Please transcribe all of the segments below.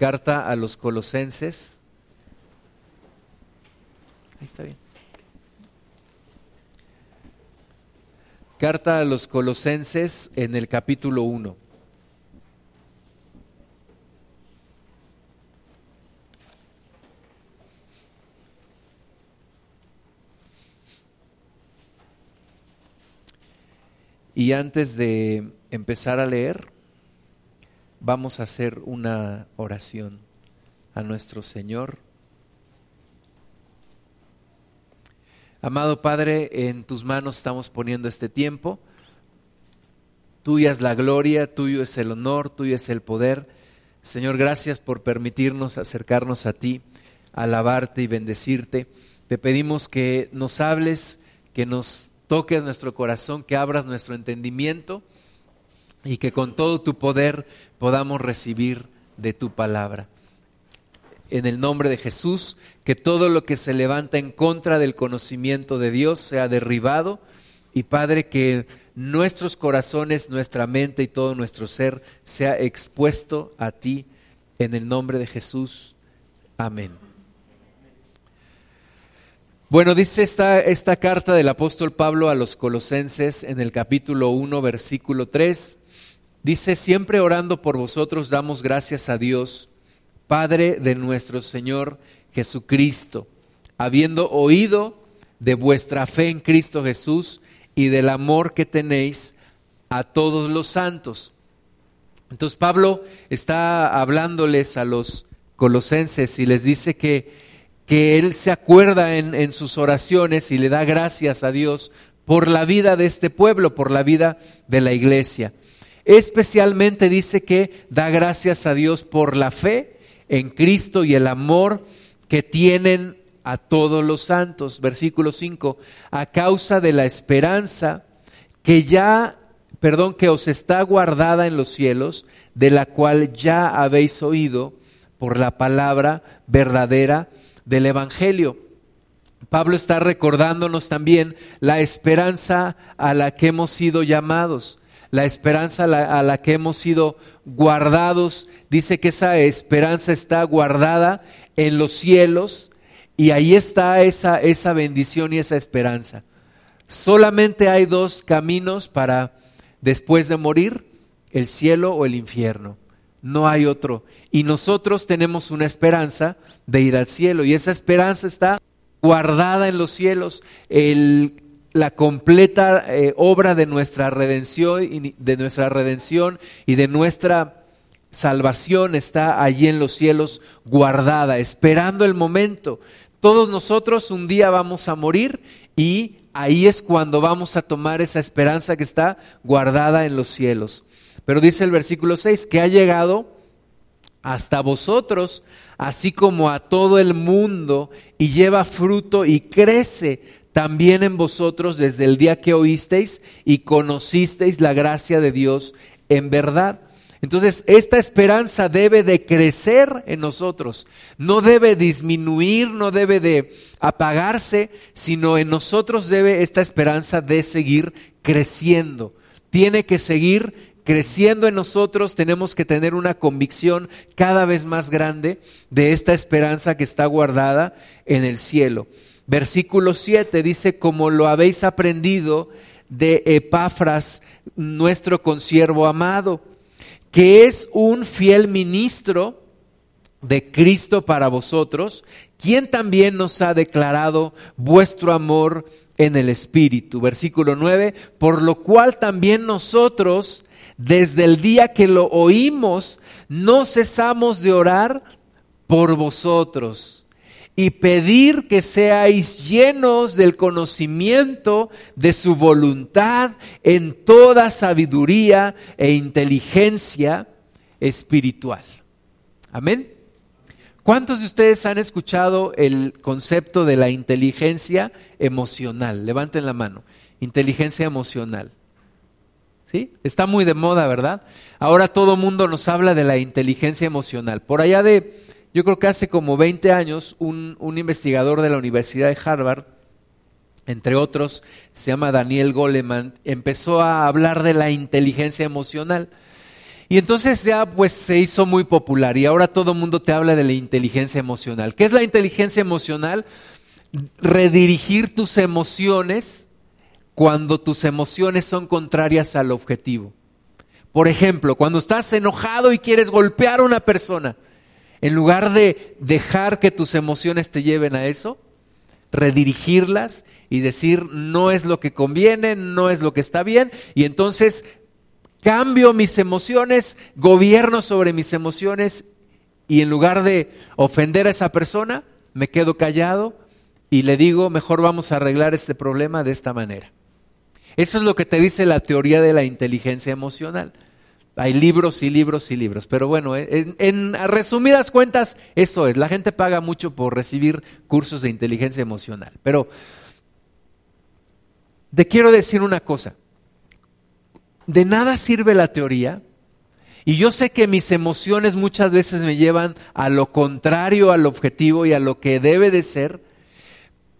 carta a los colosenses. Ahí está bien. Carta a los colosenses en el capítulo 1. Y antes de empezar a leer, vamos a hacer una oración a nuestro Señor. Amado Padre, en tus manos estamos poniendo este tiempo. Tuya es la gloria, tuyo es el honor, tuyo es el poder. Señor, gracias por permitirnos acercarnos a ti, alabarte y bendecirte. Te pedimos que nos hables, que nos toques nuestro corazón, que abras nuestro entendimiento y que con todo tu poder podamos recibir de tu palabra. En el nombre de Jesús, que todo lo que se levanta en contra del conocimiento de Dios sea derribado y Padre, que nuestros corazones, nuestra mente y todo nuestro ser sea expuesto a ti en el nombre de Jesús. Amén. Bueno, dice esta, esta carta del apóstol Pablo a los colosenses en el capítulo 1, versículo 3. Dice, siempre orando por vosotros damos gracias a Dios, Padre de nuestro Señor Jesucristo, habiendo oído de vuestra fe en Cristo Jesús y del amor que tenéis a todos los santos. Entonces Pablo está hablándoles a los colosenses y les dice que que él se acuerda en, sus oraciones y le da gracias a Dios por la vida de este pueblo, por la vida de la iglesia. Especialmente dice que da gracias a Dios por la fe en Cristo y el amor que tienen a todos los santos. Versículo 5, a causa de la esperanza que ya, perdón, que os está guardada en los cielos, de la cual ya habéis oído por la palabra verdadera del Evangelio. Pablo está recordándonos también la esperanza a la que hemos sido llamados, la esperanza a la, que hemos sido guardados. Dice que esa esperanza está guardada en los cielos y ahí está esa, esa bendición y esa esperanza. Solamente hay dos caminos para después de morir, el cielo o el infierno. No hay otro. Y nosotros tenemos una esperanza de ir al cielo. Y esa esperanza está guardada en los cielos. La completa eh, obra de nuestra redención y de nuestra redención y de nuestra salvación está allí en los cielos guardada, esperando el momento. Todos nosotros un día vamos a morir y ahí es cuando vamos a tomar esa esperanza que está guardada en los cielos. Pero dice el versículo 6 que ha llegado hasta vosotros, así como a todo el mundo, y lleva fruto y crece también en vosotros desde el día que oísteis y conocisteis la gracia de Dios en verdad. Entonces, esta esperanza debe de crecer en nosotros, no debe disminuir, no debe de apagarse, sino en nosotros debe esta esperanza de seguir creciendo. Tiene que seguir creciendo en nosotros tenemos que tener una convicción cada vez más grande de esta esperanza que está guardada en el cielo. Versículo 7 dice, como lo habéis aprendido de Epafras, nuestro consiervo amado, que es un fiel ministro de Cristo para vosotros, quien también nos ha declarado vuestro amor en el Espíritu. Versículo 9, por lo cual también nosotros, desde el día que lo oímos, no cesamos de orar por vosotros y pedir que seáis llenos del conocimiento de su voluntad en toda sabiduría e inteligencia espiritual. Amén. ¿Cuántos de ustedes han escuchado el concepto de la inteligencia emocional? Levanten la mano. Inteligencia emocional. ¿Sí? Está muy de moda, ¿verdad? Ahora todo mundo nos habla de la inteligencia emocional. Por allá de, yo creo que hace como 20 años, un, un investigador de la Universidad de Harvard, entre otros, se llama Daniel Goleman, empezó a hablar de la inteligencia emocional. Y entonces ya pues se hizo muy popular y ahora todo el mundo te habla de la inteligencia emocional. ¿Qué es la inteligencia emocional? Redirigir tus emociones cuando tus emociones son contrarias al objetivo. Por ejemplo, cuando estás enojado y quieres golpear a una persona, en lugar de dejar que tus emociones te lleven a eso, redirigirlas y decir no es lo que conviene, no es lo que está bien, y entonces cambio mis emociones, gobierno sobre mis emociones y en lugar de ofender a esa persona, me quedo callado y le digo, mejor vamos a arreglar este problema de esta manera. Eso es lo que te dice la teoría de la inteligencia emocional. Hay libros y libros y libros, pero bueno, en, en resumidas cuentas, eso es. La gente paga mucho por recibir cursos de inteligencia emocional. Pero te quiero decir una cosa de nada sirve la teoría. Y yo sé que mis emociones muchas veces me llevan a lo contrario al objetivo y a lo que debe de ser.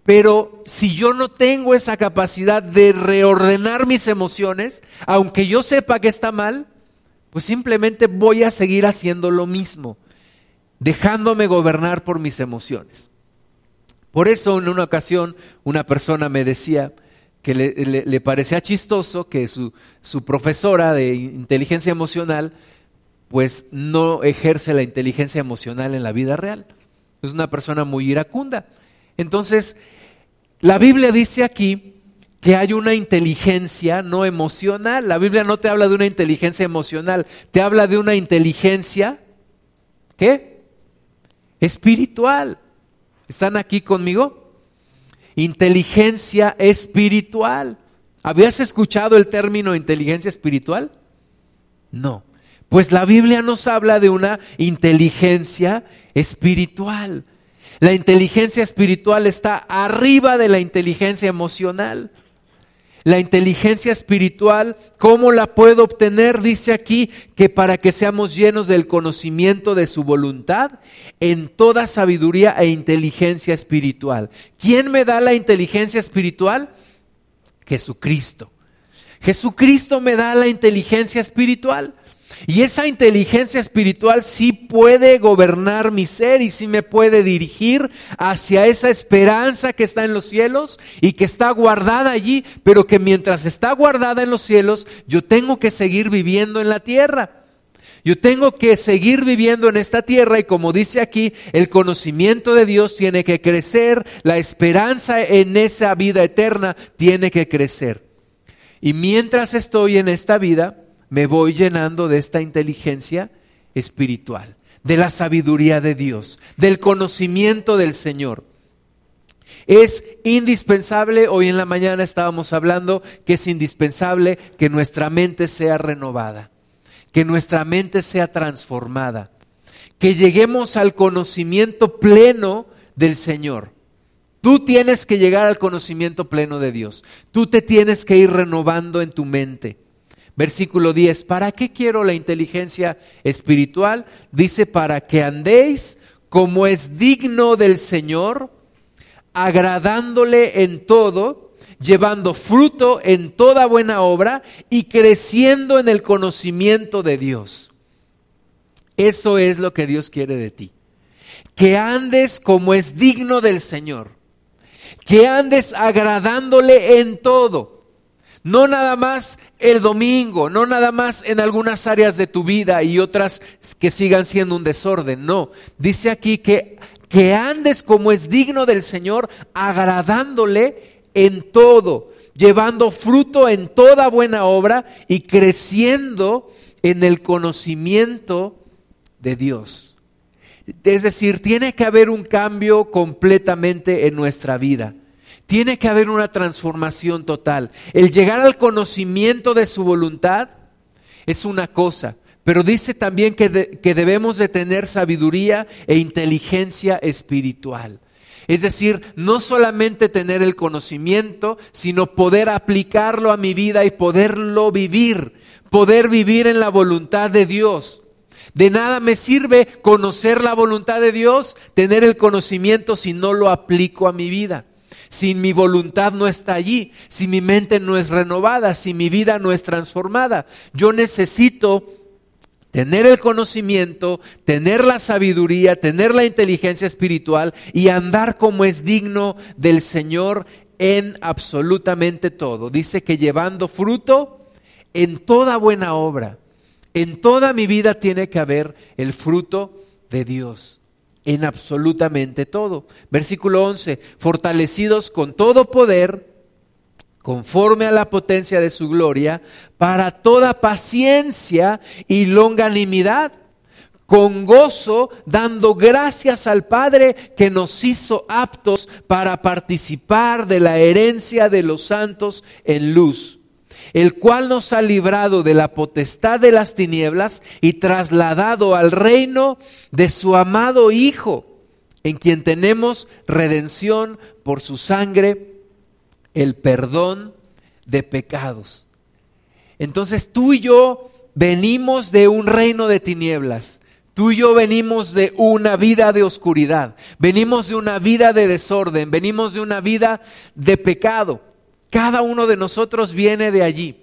Pero si yo no tengo esa capacidad de reordenar mis emociones, aunque yo sepa que está mal, pues simplemente voy a seguir haciendo lo mismo, dejándome gobernar por mis emociones. Por eso en una ocasión una persona me decía, que le, parecía chistoso que su, su, profesora de inteligencia emocional pues no ejerce la inteligencia emocional en la vida real. Es una persona muy iracunda. Entonces, la Biblia dice aquí que hay una inteligencia no emocional. La Biblia no te habla de una inteligencia emocional, te habla de una inteligencia, ¿qué? Espiritual. ¿Están aquí conmigo? inteligencia espiritual. ¿Habías escuchado el término inteligencia espiritual? No. Pues la Biblia nos habla de una inteligencia espiritual. La inteligencia espiritual está arriba de la inteligencia emocional. La inteligencia espiritual, ¿cómo la puedo obtener? Dice aquí que para que seamos llenos del conocimiento de su voluntad en toda sabiduría e inteligencia espiritual. ¿Quién me da la inteligencia espiritual? Jesucristo. Jesucristo me da la inteligencia espiritual. Y esa inteligencia espiritual sí puede gobernar mi ser y sí me puede dirigir hacia esa esperanza que está en los cielos y que está guardada allí, pero que mientras está guardada en los cielos, yo tengo que seguir viviendo en la tierra. Yo tengo que seguir viviendo en esta tierra y como dice aquí, el conocimiento de Dios tiene que crecer, la esperanza en esa vida eterna tiene que crecer. Y mientras estoy en esta vida, me voy llenando de esta inteligencia espiritual, de la sabiduría de Dios, del conocimiento del Señor. Es indispensable, hoy en la mañana estábamos hablando que es indispensable que nuestra mente sea renovada, que nuestra mente sea transformada, que lleguemos al conocimiento pleno del Señor. Tú tienes que llegar al conocimiento pleno de Dios. Tú te tienes que ir renovando en tu mente. Versículo 10, ¿para qué quiero la inteligencia espiritual? Dice, para que andéis como es digno del Señor, agradándole en todo, llevando fruto en toda buena obra y creciendo en el conocimiento de Dios. Eso es lo que Dios quiere de ti. Que andes como es digno del Señor. Que andes agradándole en todo no nada más el domingo, no nada más en algunas áreas de tu vida y otras que sigan siendo un desorden. No, dice aquí que, que andes como es digno del Señor, agradándole en todo, llevando fruto en toda buena obra y creciendo en el conocimiento de Dios. Es decir, tiene que haber un cambio completamente en nuestra vida. Tiene que haber una transformación total. El llegar al conocimiento de su voluntad es una cosa, pero dice también que, que debemos de tener sabiduría e inteligencia espiritual. Es decir, no solamente tener el conocimiento, sino poder aplicarlo a mi vida y poderlo vivir, poder vivir en la voluntad de Dios. De nada me sirve conocer la voluntad de Dios, tener el conocimiento si no lo aplico a mi vida si mi voluntad no está allí, si mi mente no es renovada, si mi vida no es transformada. Yo necesito tener el conocimiento, tener la sabiduría, tener la inteligencia espiritual y andar como es digno del Señor en absolutamente todo. Dice que llevando fruto en toda buena obra. En toda mi vida tiene que haber el fruto de Dios, en absolutamente todo. Versículo 11, fortalecidos con todo poder, conforme a la potencia de su gloria, para toda paciencia y longanimidad, con gozo, dando gracias al Padre que nos hizo aptos para participar de la herencia de los santos en luz el cual nos ha librado de la potestad de las tinieblas y trasladado al reino de su amado Hijo, en quien tenemos redención por su sangre, el perdón de pecados. Entonces tú y yo venimos de un reino de tinieblas. Tú y yo venimos de una vida de oscuridad, venimos de una vida de desorden, venimos de una vida de pecado. Cada uno de nosotros viene de allí.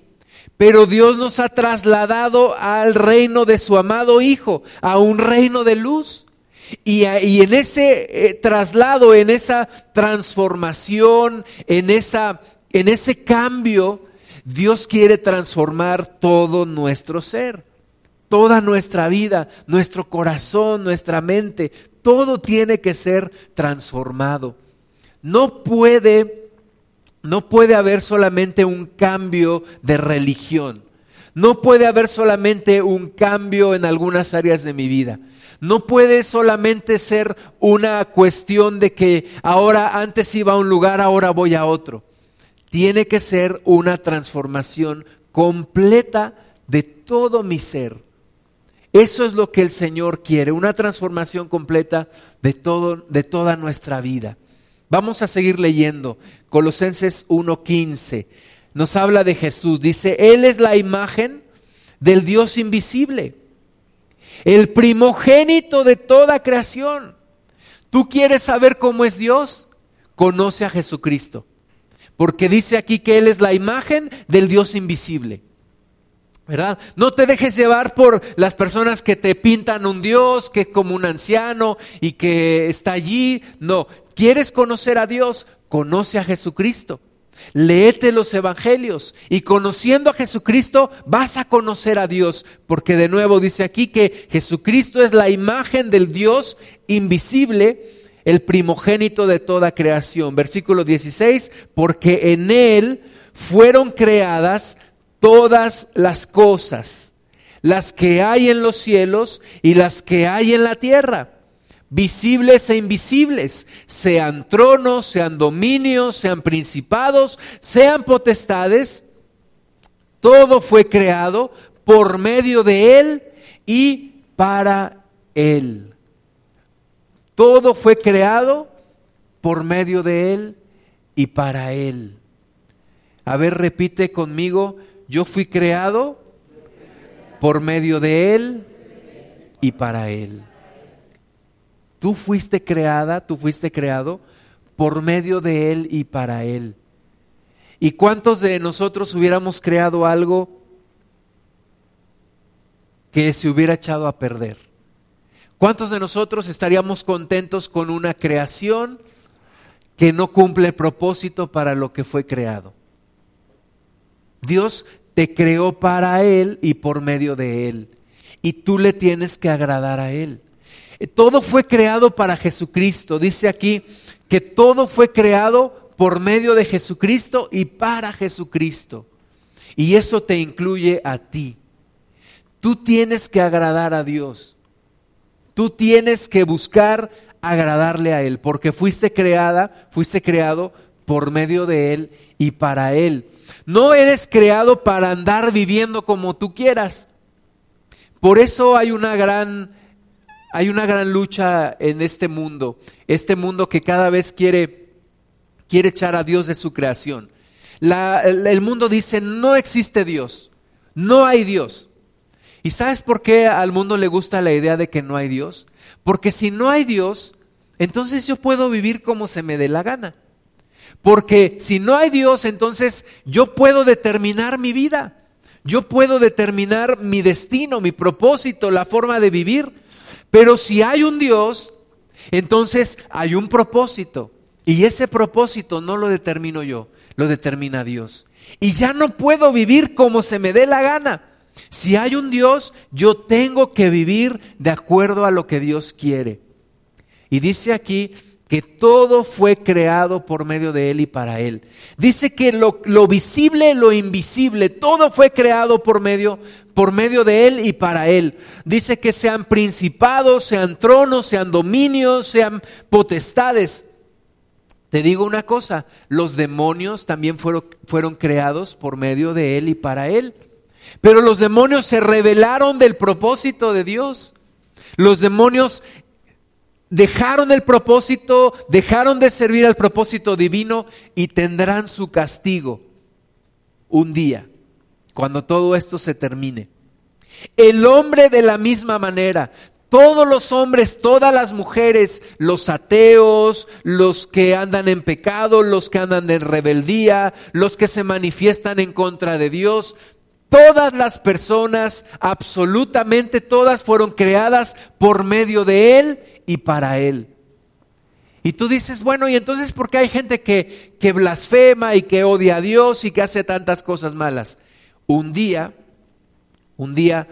Pero Dios nos ha trasladado al reino de su amado Hijo, a un reino de luz. Y, en ese eh, traslado, en esa transformación, en, esa, en ese cambio, Dios quiere transformar todo nuestro ser, toda nuestra vida, nuestro corazón, nuestra mente, todo tiene que ser transformado. No puede no puede haber solamente un cambio de religión. No puede haber solamente un cambio en algunas áreas de mi vida. No puede solamente ser una cuestión de que ahora antes iba a un lugar, ahora voy a otro. Tiene que ser una transformación completa de todo mi ser. Eso es lo que el Señor quiere, una transformación completa de todo de toda nuestra vida. Vamos a seguir leyendo. Colosenses 1:15 nos habla de Jesús. Dice, Él es la imagen del Dios invisible, el primogénito de toda creación. ¿Tú quieres saber cómo es Dios? Conoce a Jesucristo. Porque dice aquí que Él es la imagen del Dios invisible. ¿verdad? No te dejes llevar por las personas que te pintan un Dios que es como un anciano y que está allí. No, ¿quieres conocer a Dios? Conoce a Jesucristo. Léete los evangelios y conociendo a Jesucristo vas a conocer a Dios, porque de nuevo dice aquí que Jesucristo es la imagen del Dios invisible, el primogénito de toda creación. Versículo 16, porque en Él fueron creadas todas las cosas, las que hay en los cielos y las que hay en la tierra, visibles e invisibles, sean tronos, sean dominios, sean principados, sean potestades, todo fue creado por medio de Él y para Él. Todo fue creado por medio de Él y para Él. A ver, repite conmigo, yo fui creado por medio de Él y para Él. Tú fuiste creada, tú fuiste creado por medio de Él y para Él. ¿Y cuántos de nosotros hubiéramos creado algo que se hubiera echado a perder? ¿Cuántos de nosotros estaríamos contentos con una creación que no cumple propósito para lo que fue creado? Dios te creó para Él y por medio de Él. Y tú le tienes que agradar a Él. Todo fue creado para Jesucristo. Dice aquí que todo fue creado por medio de Jesucristo y para Jesucristo. Y eso te incluye a ti. Tú tienes que agradar a Dios. Tú tienes que buscar agradarle a Él, porque fuiste creada, fuiste creado por medio de Él y para Él. No eres creado para andar viviendo como tú quieras. Por eso hay una gran hay una gran lucha en este mundo, este mundo que cada vez quiere quiere echar a Dios de su creación. el mundo dice, no existe Dios, no hay Dios. ¿Y sabes por qué al mundo le gusta la idea de que no hay Dios? Porque si no hay Dios, entonces yo puedo vivir como se me dé la gana. Porque si no hay Dios, entonces yo puedo determinar mi vida. yo puedo determinar mi destino, mi propósito, la forma de vivir. Pero si hay un Dios, entonces hay un propósito. Y ese propósito no lo determino yo, lo determina Dios. Y ya no puedo vivir como se me dé la gana. Si hay un Dios, yo tengo que vivir de acuerdo a lo que Dios quiere. Y dice aquí que todo fue creado por medio de Él y para Él. Dice que lo, lo, visible, lo invisible, todo fue creado por medio, por medio de Él y para Él. Dice que sean principados, sean tronos, sean dominios, sean potestades. Te digo una cosa, los demonios también fueron, fueron creados por medio de Él y para Él. Pero los demonios se rebelaron del propósito de Dios. Los demonios dejaron el propósito, dejaron de servir al propósito divino y tendrán su castigo un día, cuando todo esto se termine. El hombre de la misma manera, todos los hombres, todas las mujeres, los ateos, los que andan en pecado, los que andan en rebeldía, los que se manifiestan en contra de Dios, todas las personas, absolutamente todas fueron creadas por medio de Él y para Él. Y tú dices, bueno, ¿y entonces por qué hay gente que, que blasfema y que odia a Dios y que hace tantas cosas malas? Un día, un día,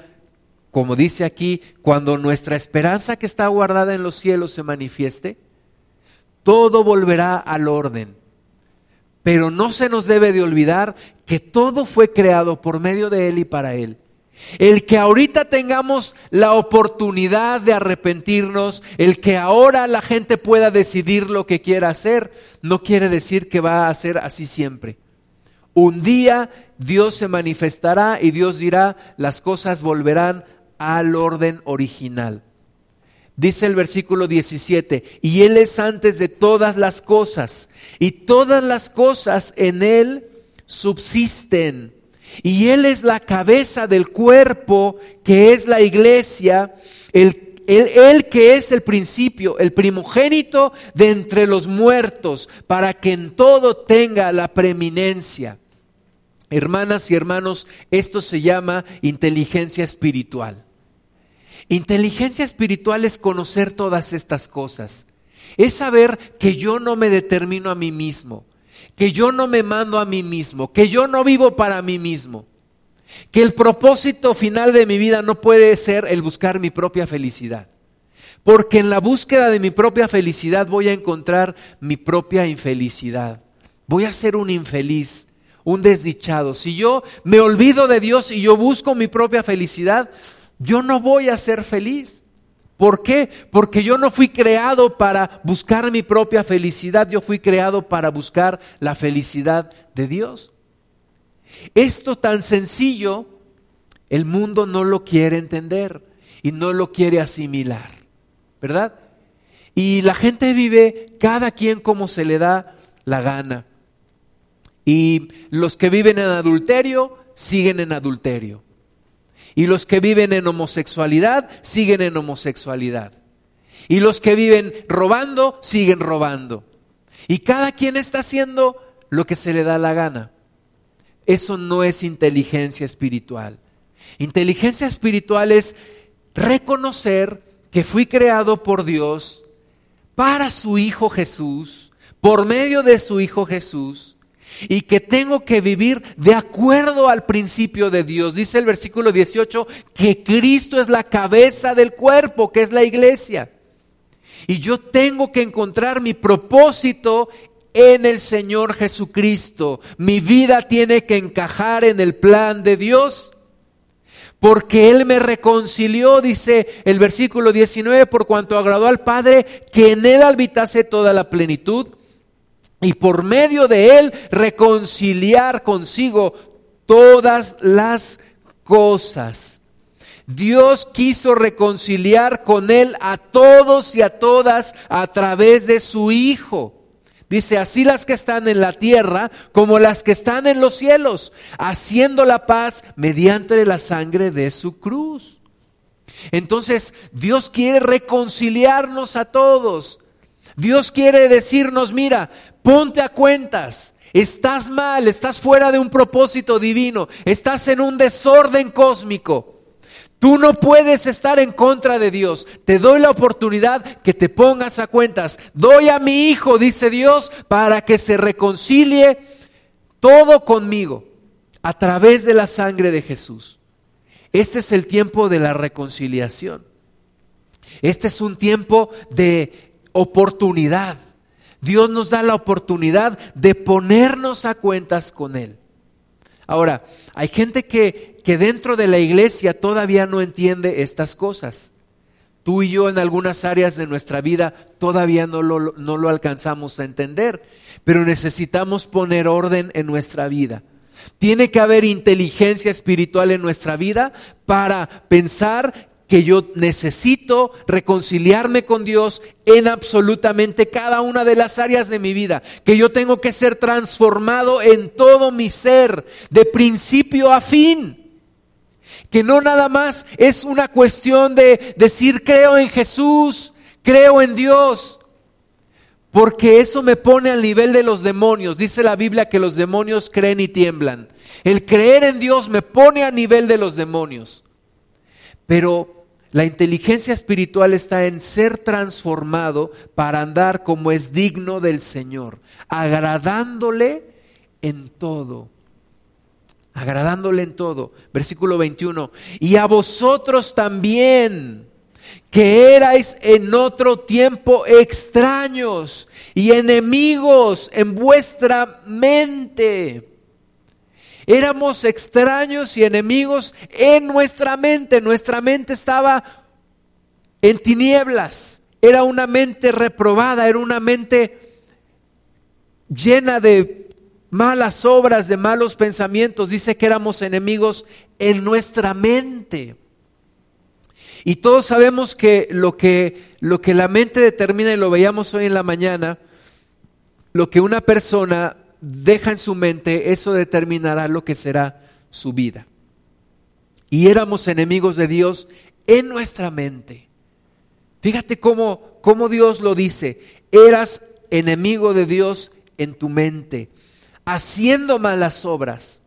como dice aquí, cuando nuestra esperanza que está guardada en los cielos se manifieste, todo volverá al orden. Pero no se nos debe de olvidar que todo fue creado por medio de Él y para Él. El que ahorita tengamos la oportunidad de arrepentirnos, el que ahora la gente pueda decidir lo que quiera hacer, no quiere decir que va a ser así siempre. Un día Dios se manifestará y Dios dirá, las cosas volverán al orden original. Dice el versículo 17, y Él es antes de todas las cosas, y todas las cosas en Él subsisten y Él es la cabeza del cuerpo que es la iglesia, el, él, que es el principio, el primogénito de entre los muertos, para que en todo tenga la preeminencia. Hermanas y hermanos, esto se llama inteligencia espiritual. Inteligencia espiritual es conocer todas estas cosas. Es saber que yo no me determino a mí mismo que yo no me mando a mí mismo, que yo no vivo para mí mismo, que el propósito final de mi vida no puede ser el buscar mi propia felicidad. Porque en la búsqueda de mi propia felicidad voy a encontrar mi propia infelicidad. Voy a ser un infeliz, un desdichado. Si yo me olvido de Dios y yo busco mi propia felicidad, yo no voy a ser feliz. ¿Por qué? Porque yo no fui creado para buscar mi propia felicidad, yo fui creado para buscar la felicidad de Dios. Esto tan sencillo, el mundo no lo quiere entender y no lo quiere asimilar, ¿verdad? Y la gente vive cada quien como se le da la gana. Y los que viven en adulterio siguen en adulterio. Y los que viven en homosexualidad siguen en homosexualidad. Y los que viven robando siguen robando. Y cada quien está haciendo lo que se le da la gana. Eso no es inteligencia espiritual. Inteligencia espiritual es reconocer que fui creado por Dios para su Hijo Jesús, por medio de su Hijo Jesús, y que tengo que vivir de acuerdo al principio de Dios. Dice el versículo 18 que Cristo es la cabeza del cuerpo, que es la iglesia. Y yo tengo que encontrar mi propósito en el Señor Jesucristo. Mi vida tiene que encajar en el plan de Dios. Porque Él me reconcilió, dice el versículo 19, por cuanto agradó al Padre que en Él habitase toda la plenitud y por medio de él reconciliar consigo todas las cosas. Dios quiso reconciliar con él a todos y a todas a través de su Hijo. Dice, así las que están en la tierra como las que están en los cielos, haciendo la paz mediante la sangre de su cruz. Entonces, Dios quiere reconciliarnos a todos. Dios quiere decirnos, mira, ponte a cuentas. Estás mal, estás fuera de un propósito divino, estás en un desorden cósmico. Tú no puedes estar en contra de Dios. Te doy la oportunidad que te pongas a cuentas. Doy a mi hijo, dice Dios, para que se reconcilie todo conmigo a través de la sangre de Jesús. Este es el tiempo de la reconciliación. Este es un tiempo de oportunidad. Dios nos da la oportunidad de ponernos a cuentas con Él. Ahora, hay gente que, que dentro de la iglesia todavía no entiende estas cosas. Tú y yo en algunas áreas de nuestra vida todavía no lo, no lo alcanzamos a entender, pero necesitamos poner orden en nuestra vida. Tiene que haber inteligencia espiritual en nuestra vida para pensar que yo necesito reconciliarme con Dios en absolutamente cada una de las áreas de mi vida, que yo tengo que ser transformado en todo mi ser, de principio a fin. Que no nada más es una cuestión de decir creo en Jesús, creo en Dios, porque eso me pone al nivel de los demonios. Dice la Biblia que los demonios creen y tiemblan. El creer en Dios me pone a nivel de los demonios. Pero la inteligencia espiritual está en ser transformado para andar como es digno del Señor, agradándole en todo. Agradándole en todo. Versículo 21. Y a vosotros también, que erais en otro tiempo extraños y enemigos en vuestra mente Éramos extraños y enemigos en nuestra mente. Nuestra mente estaba en tinieblas. Era una mente reprobada, era una mente llena de malas obras, de malos pensamientos. Dice que éramos enemigos en nuestra mente. Y todos sabemos que lo que, lo que la mente determina, y lo veíamos hoy en la mañana, lo que una persona deja en su mente, eso determinará lo que será su vida. Y éramos enemigos de Dios en nuestra mente. Fíjate cómo, cómo Dios lo dice. Eras enemigo de Dios en tu mente, haciendo malas obras.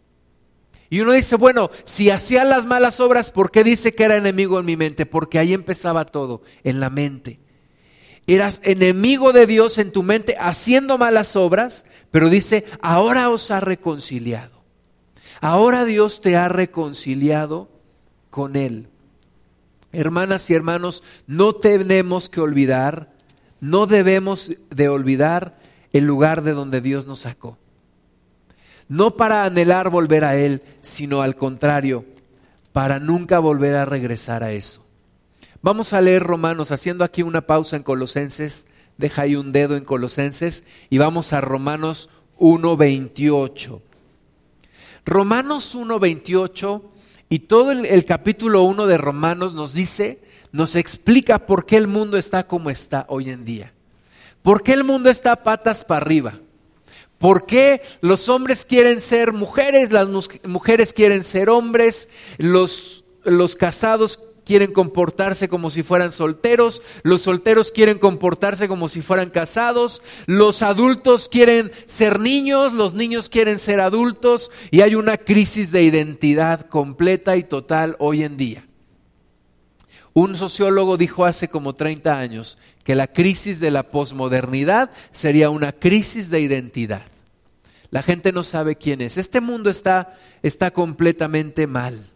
Y uno dice, bueno, si hacía las malas obras, ¿por qué dice que era enemigo en mi mente? Porque ahí empezaba todo, en la mente eras enemigo de Dios en tu mente haciendo malas obras, pero dice, ahora os ha reconciliado. Ahora Dios te ha reconciliado con Él. Hermanas y hermanos, no tenemos que olvidar, no debemos de olvidar el lugar de donde Dios nos sacó. No para anhelar volver a Él, sino al contrario, para nunca volver a regresar a eso. Vamos a leer Romanos, haciendo aquí una pausa en Colosenses, deja ahí un dedo en Colosenses y vamos a Romanos 1.28. Romanos 1.28 y todo el, capítulo 1 de Romanos nos dice, nos explica por qué el mundo está como está hoy en día. ¿Por qué el mundo está patas para arriba? ¿Por qué los hombres quieren ser mujeres, las mujeres quieren ser hombres, los, los casados quieren comportarse como si fueran solteros, los solteros quieren comportarse como si fueran casados, los adultos quieren ser niños, los niños quieren ser adultos y hay una crisis de identidad completa y total hoy en día. Un sociólogo dijo hace como 30 años que la crisis de la posmodernidad sería una crisis de identidad. La gente no sabe quién es. Este mundo está, está completamente mal.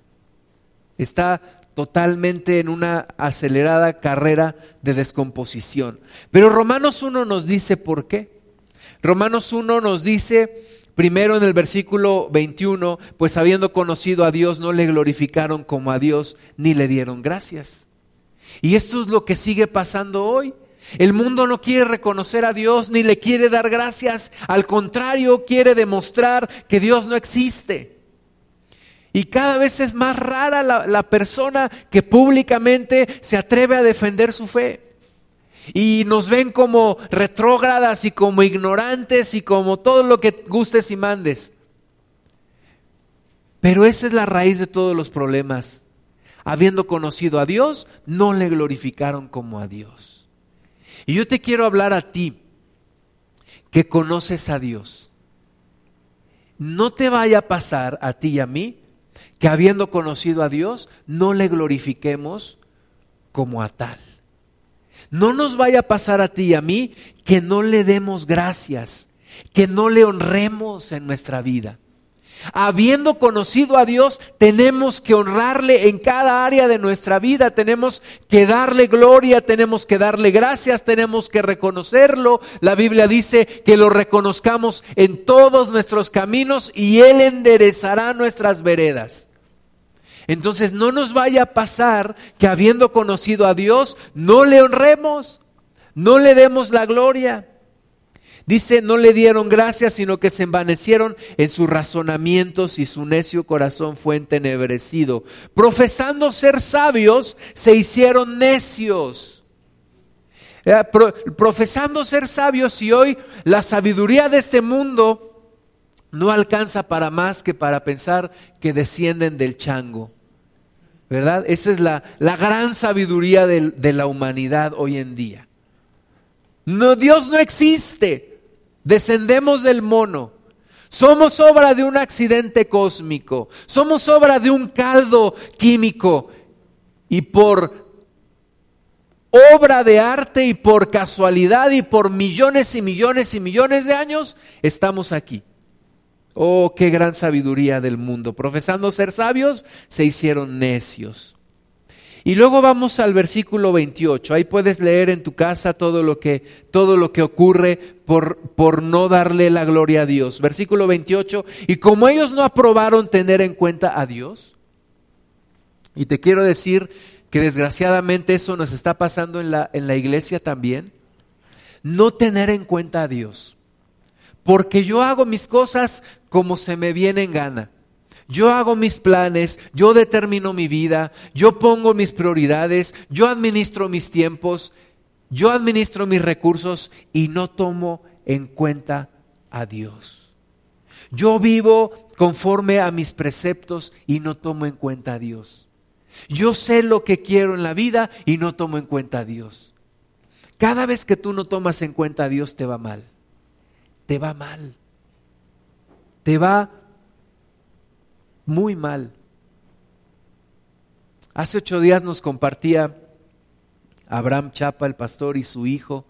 Está totalmente en una acelerada carrera de descomposición. Pero Romanos 1 nos dice por qué. Romanos 1 nos dice, primero en el versículo 21, pues habiendo conocido a Dios no le glorificaron como a Dios ni le dieron gracias. Y esto es lo que sigue pasando hoy. El mundo no quiere reconocer a Dios ni le quiere dar gracias, al contrario quiere demostrar que Dios no existe. Y cada vez es más rara la, persona que públicamente se atreve a defender su fe. Y nos ven como retrógradas y como ignorantes y como todo lo que gustes y mandes. Pero esa es la raíz de todos los problemas. Habiendo conocido a Dios, no le glorificaron como a Dios. Y yo te quiero hablar a ti, que conoces a Dios. no te vaya a pasar a ti y a mí que habiendo conocido a Dios, no le glorifiquemos como a tal. No nos vaya a pasar a ti y a mí que no le demos gracias, que no le honremos en nuestra vida. Habiendo conocido a Dios, tenemos que honrarle en cada área de nuestra vida, tenemos que darle gloria, tenemos que darle gracias, tenemos que reconocerlo. La Biblia dice que lo reconozcamos en todos nuestros caminos y Él enderezará nuestras veredas. Entonces no nos vaya a pasar que habiendo conocido a Dios, no le honremos, no le demos la gloria. Dice, no le dieron gracias, sino que se envanecieron en sus razonamientos y su necio corazón fue entenebrecido. Profesando ser sabios, se hicieron necios. Eh, profesando ser sabios y hoy la sabiduría de este mundo no alcanza para más que para pensar que descienden del chango. ¿Verdad? Esa es la, la gran sabiduría de, de la humanidad hoy en día. No, Dios no existe. Descendemos del mono. Somos obra de un accidente cósmico. Somos obra de un caldo químico. Y por obra de arte y por casualidad y por millones y millones y millones de años, estamos aquí. Oh, qué gran sabiduría del mundo. Profesando ser sabios, se hicieron necios. Y luego vamos al versículo 28. Ahí puedes leer en tu casa todo lo que, todo lo que ocurre por, por no darle la gloria a Dios. Versículo 28. Y como ellos no aprobaron tener en cuenta a Dios, y te quiero decir que desgraciadamente eso nos está pasando en la, en la iglesia también, no tener en cuenta a Dios porque yo hago mis cosas como se me viene en gana. Yo hago mis planes, yo determino mi vida, yo pongo mis prioridades, yo administro mis tiempos, yo administro mis recursos y no tomo en cuenta a Dios. Yo vivo conforme a mis preceptos y no tomo en cuenta a Dios. Yo sé lo que quiero en la vida y no tomo en cuenta a Dios. Cada vez que tú no tomas en cuenta a Dios te va mal te va mal. Te va muy mal. Hace ocho días nos compartía Abraham Chapa, el pastor, y su hijo,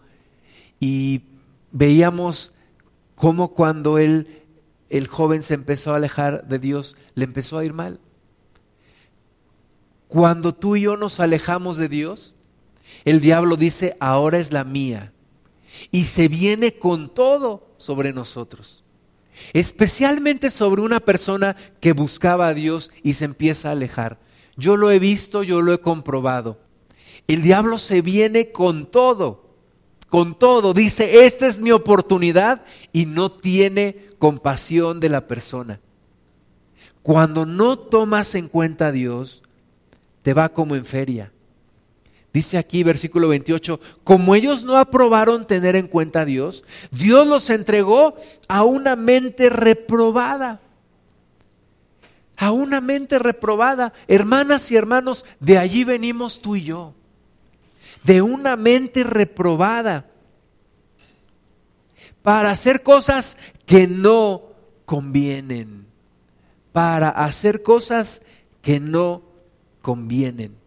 y veíamos cómo cuando él, el joven se empezó a alejar de Dios, le empezó a ir mal. Cuando tú y yo nos alejamos de Dios, el diablo dice, ahora es la mía, y se viene con todo sobre nosotros. Especialmente sobre una persona que buscaba a Dios y se empieza a alejar. Yo lo he visto, yo lo he comprobado. El diablo se viene con todo, con todo. Dice, esta es mi oportunidad y no tiene compasión de la persona. Cuando no tomas en cuenta a Dios, te va como en feria. Dice aquí versículo 28, como ellos no aprobaron tener en cuenta a Dios, Dios los entregó a una mente reprobada. A una mente reprobada. Hermanas y hermanos, de allí venimos tú y yo. De una mente reprobada. Para hacer cosas que no convienen. Para hacer cosas que no convienen.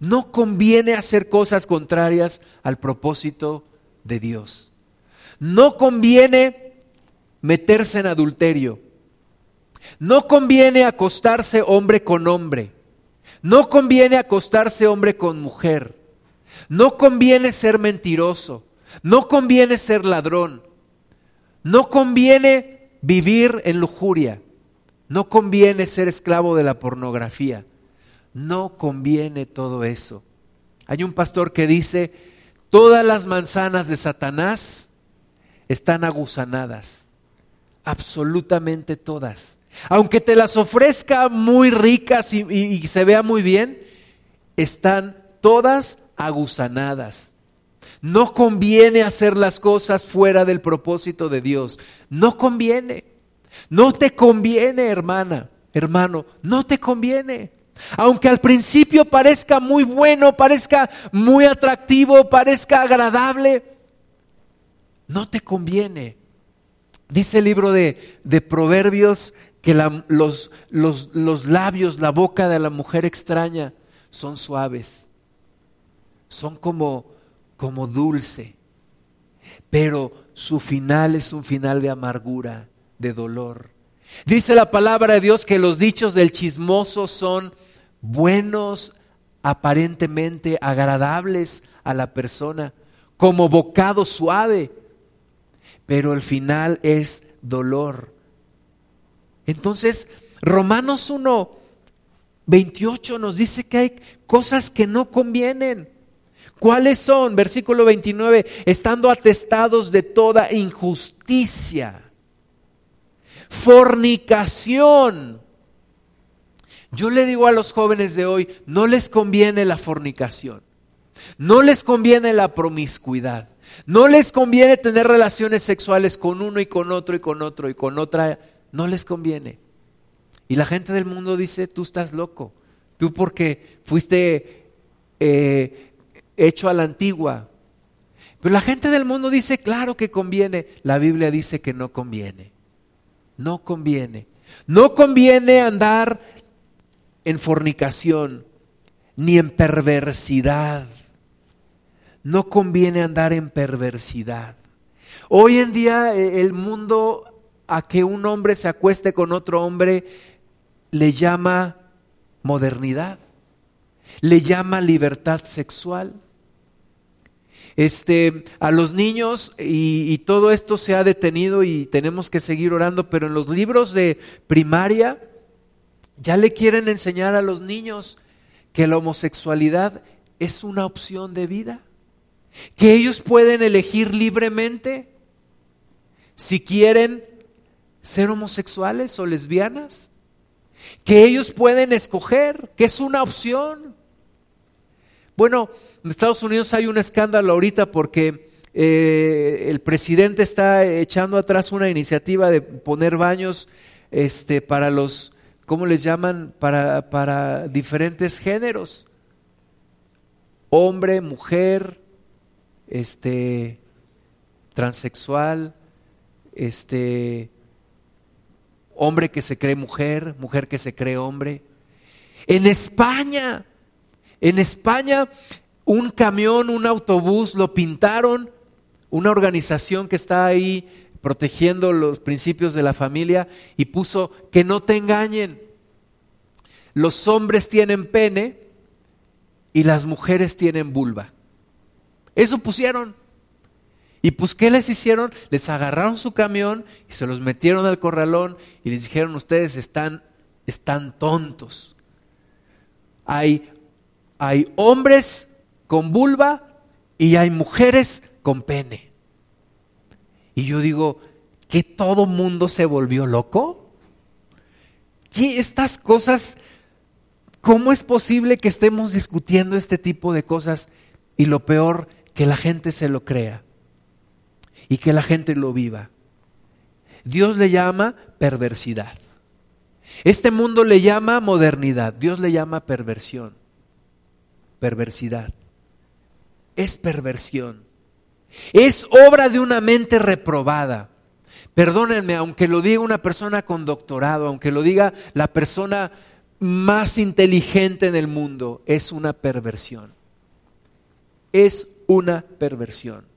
No conviene hacer cosas contrarias al propósito de Dios. No conviene meterse en adulterio. No conviene acostarse hombre con hombre. No conviene acostarse hombre con mujer. No conviene ser mentiroso. No conviene ser ladrón. No conviene vivir en lujuria. No conviene ser esclavo de la pornografía. No conviene todo eso. Hay un pastor que dice, todas las manzanas de Satanás están aguzanadas, absolutamente todas. Aunque te las ofrezca muy ricas y, se vea muy bien, están todas aguzanadas. No conviene hacer las cosas fuera del propósito de Dios. No conviene. No te conviene, hermana, hermano, no te conviene. Aunque al principio parezca muy bueno, parezca muy atractivo, parezca agradable, no te conviene. Dice el libro de, de Proverbios que los, los, los labios, la boca de la mujer extraña son suaves, son como, como dulce, pero su final es un final de amargura, de dolor. Dice la palabra de Dios que los dichos del chismoso son buenos, aparentemente agradables a la persona, como bocado suave, pero el final es dolor. Entonces, Romanos 1, 28 nos dice que hay cosas que no convienen. ¿Cuáles son? Versículo 29, estando atestados de toda injusticia, fornicación. Yo le digo a los jóvenes de hoy, no les conviene la fornicación, no les conviene la promiscuidad, no les conviene tener relaciones sexuales con uno y con otro y con otro y con otra, no les conviene. Y la gente del mundo dice, tú estás loco, tú porque fuiste eh, hecho a la antigua. Pero la gente del mundo dice, claro que conviene, la Biblia dice que no conviene, no conviene. No conviene andar en fornicación ni en perversidad. No conviene andar en perversidad. Hoy en día eh, el mundo a que un hombre se acueste con otro hombre le llama modernidad, le llama libertad sexual. Este, a los niños y, y, todo esto se ha detenido y tenemos que seguir orando, pero en los libros de primaria ya le quieren enseñar a los niños que la homosexualidad es una opción de vida, que ellos pueden elegir libremente si quieren ser homosexuales o lesbianas, que ellos pueden escoger, que es una opción. Bueno, en Estados Unidos hay un escándalo ahorita porque eh, el presidente está echando atrás una iniciativa de poner baños este, para los, ¿cómo les llaman? Para, para diferentes géneros. Hombre, mujer, este, transexual, este, hombre que se cree mujer, mujer que se cree hombre. En España, en España, un camión, un autobús lo pintaron, una organización que está ahí protegiendo los principios de la familia y puso que no te engañen. Los hombres tienen pene y las mujeres tienen vulva. Eso pusieron. Y pues, ¿qué les hicieron? Les agarraron su camión y se los metieron al corralón y les dijeron, ustedes están, están tontos. Hay, hay hombres con vulva y hay mujeres con pene. Y yo digo, ¿que todo mundo se volvió loco? ¿Qué estas cosas, cómo es posible que estemos discutiendo este tipo de cosas y lo peor, que la gente se lo crea? y que la gente lo viva. Dios le llama perversidad. Este mundo le llama modernidad, Dios le llama perversión, perversidad. Es perversión. Es obra de una mente reprobada. Perdónenme, aunque lo diga una persona con doctorado, aunque lo diga la persona más inteligente en el mundo, es una perversión. Es una perversión.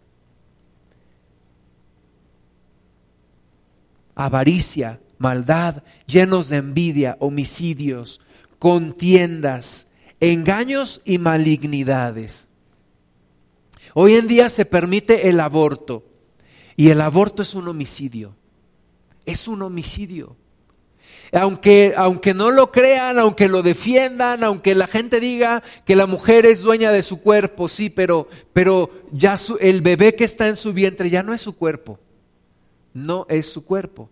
avaricia, maldad, llenos de envidia, homicidios, contiendas, engaños y malignidades. Hoy en día se permite el aborto y el aborto es un homicidio. Es un homicidio. Aunque, aunque no lo crean, aunque lo defiendan, aunque la gente diga que la mujer es dueña de su cuerpo, sí, pero, pero ya el bebé que está en su vientre ya no es su cuerpo no es su cuerpo.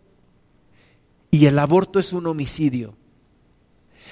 Y el aborto es un homicidio.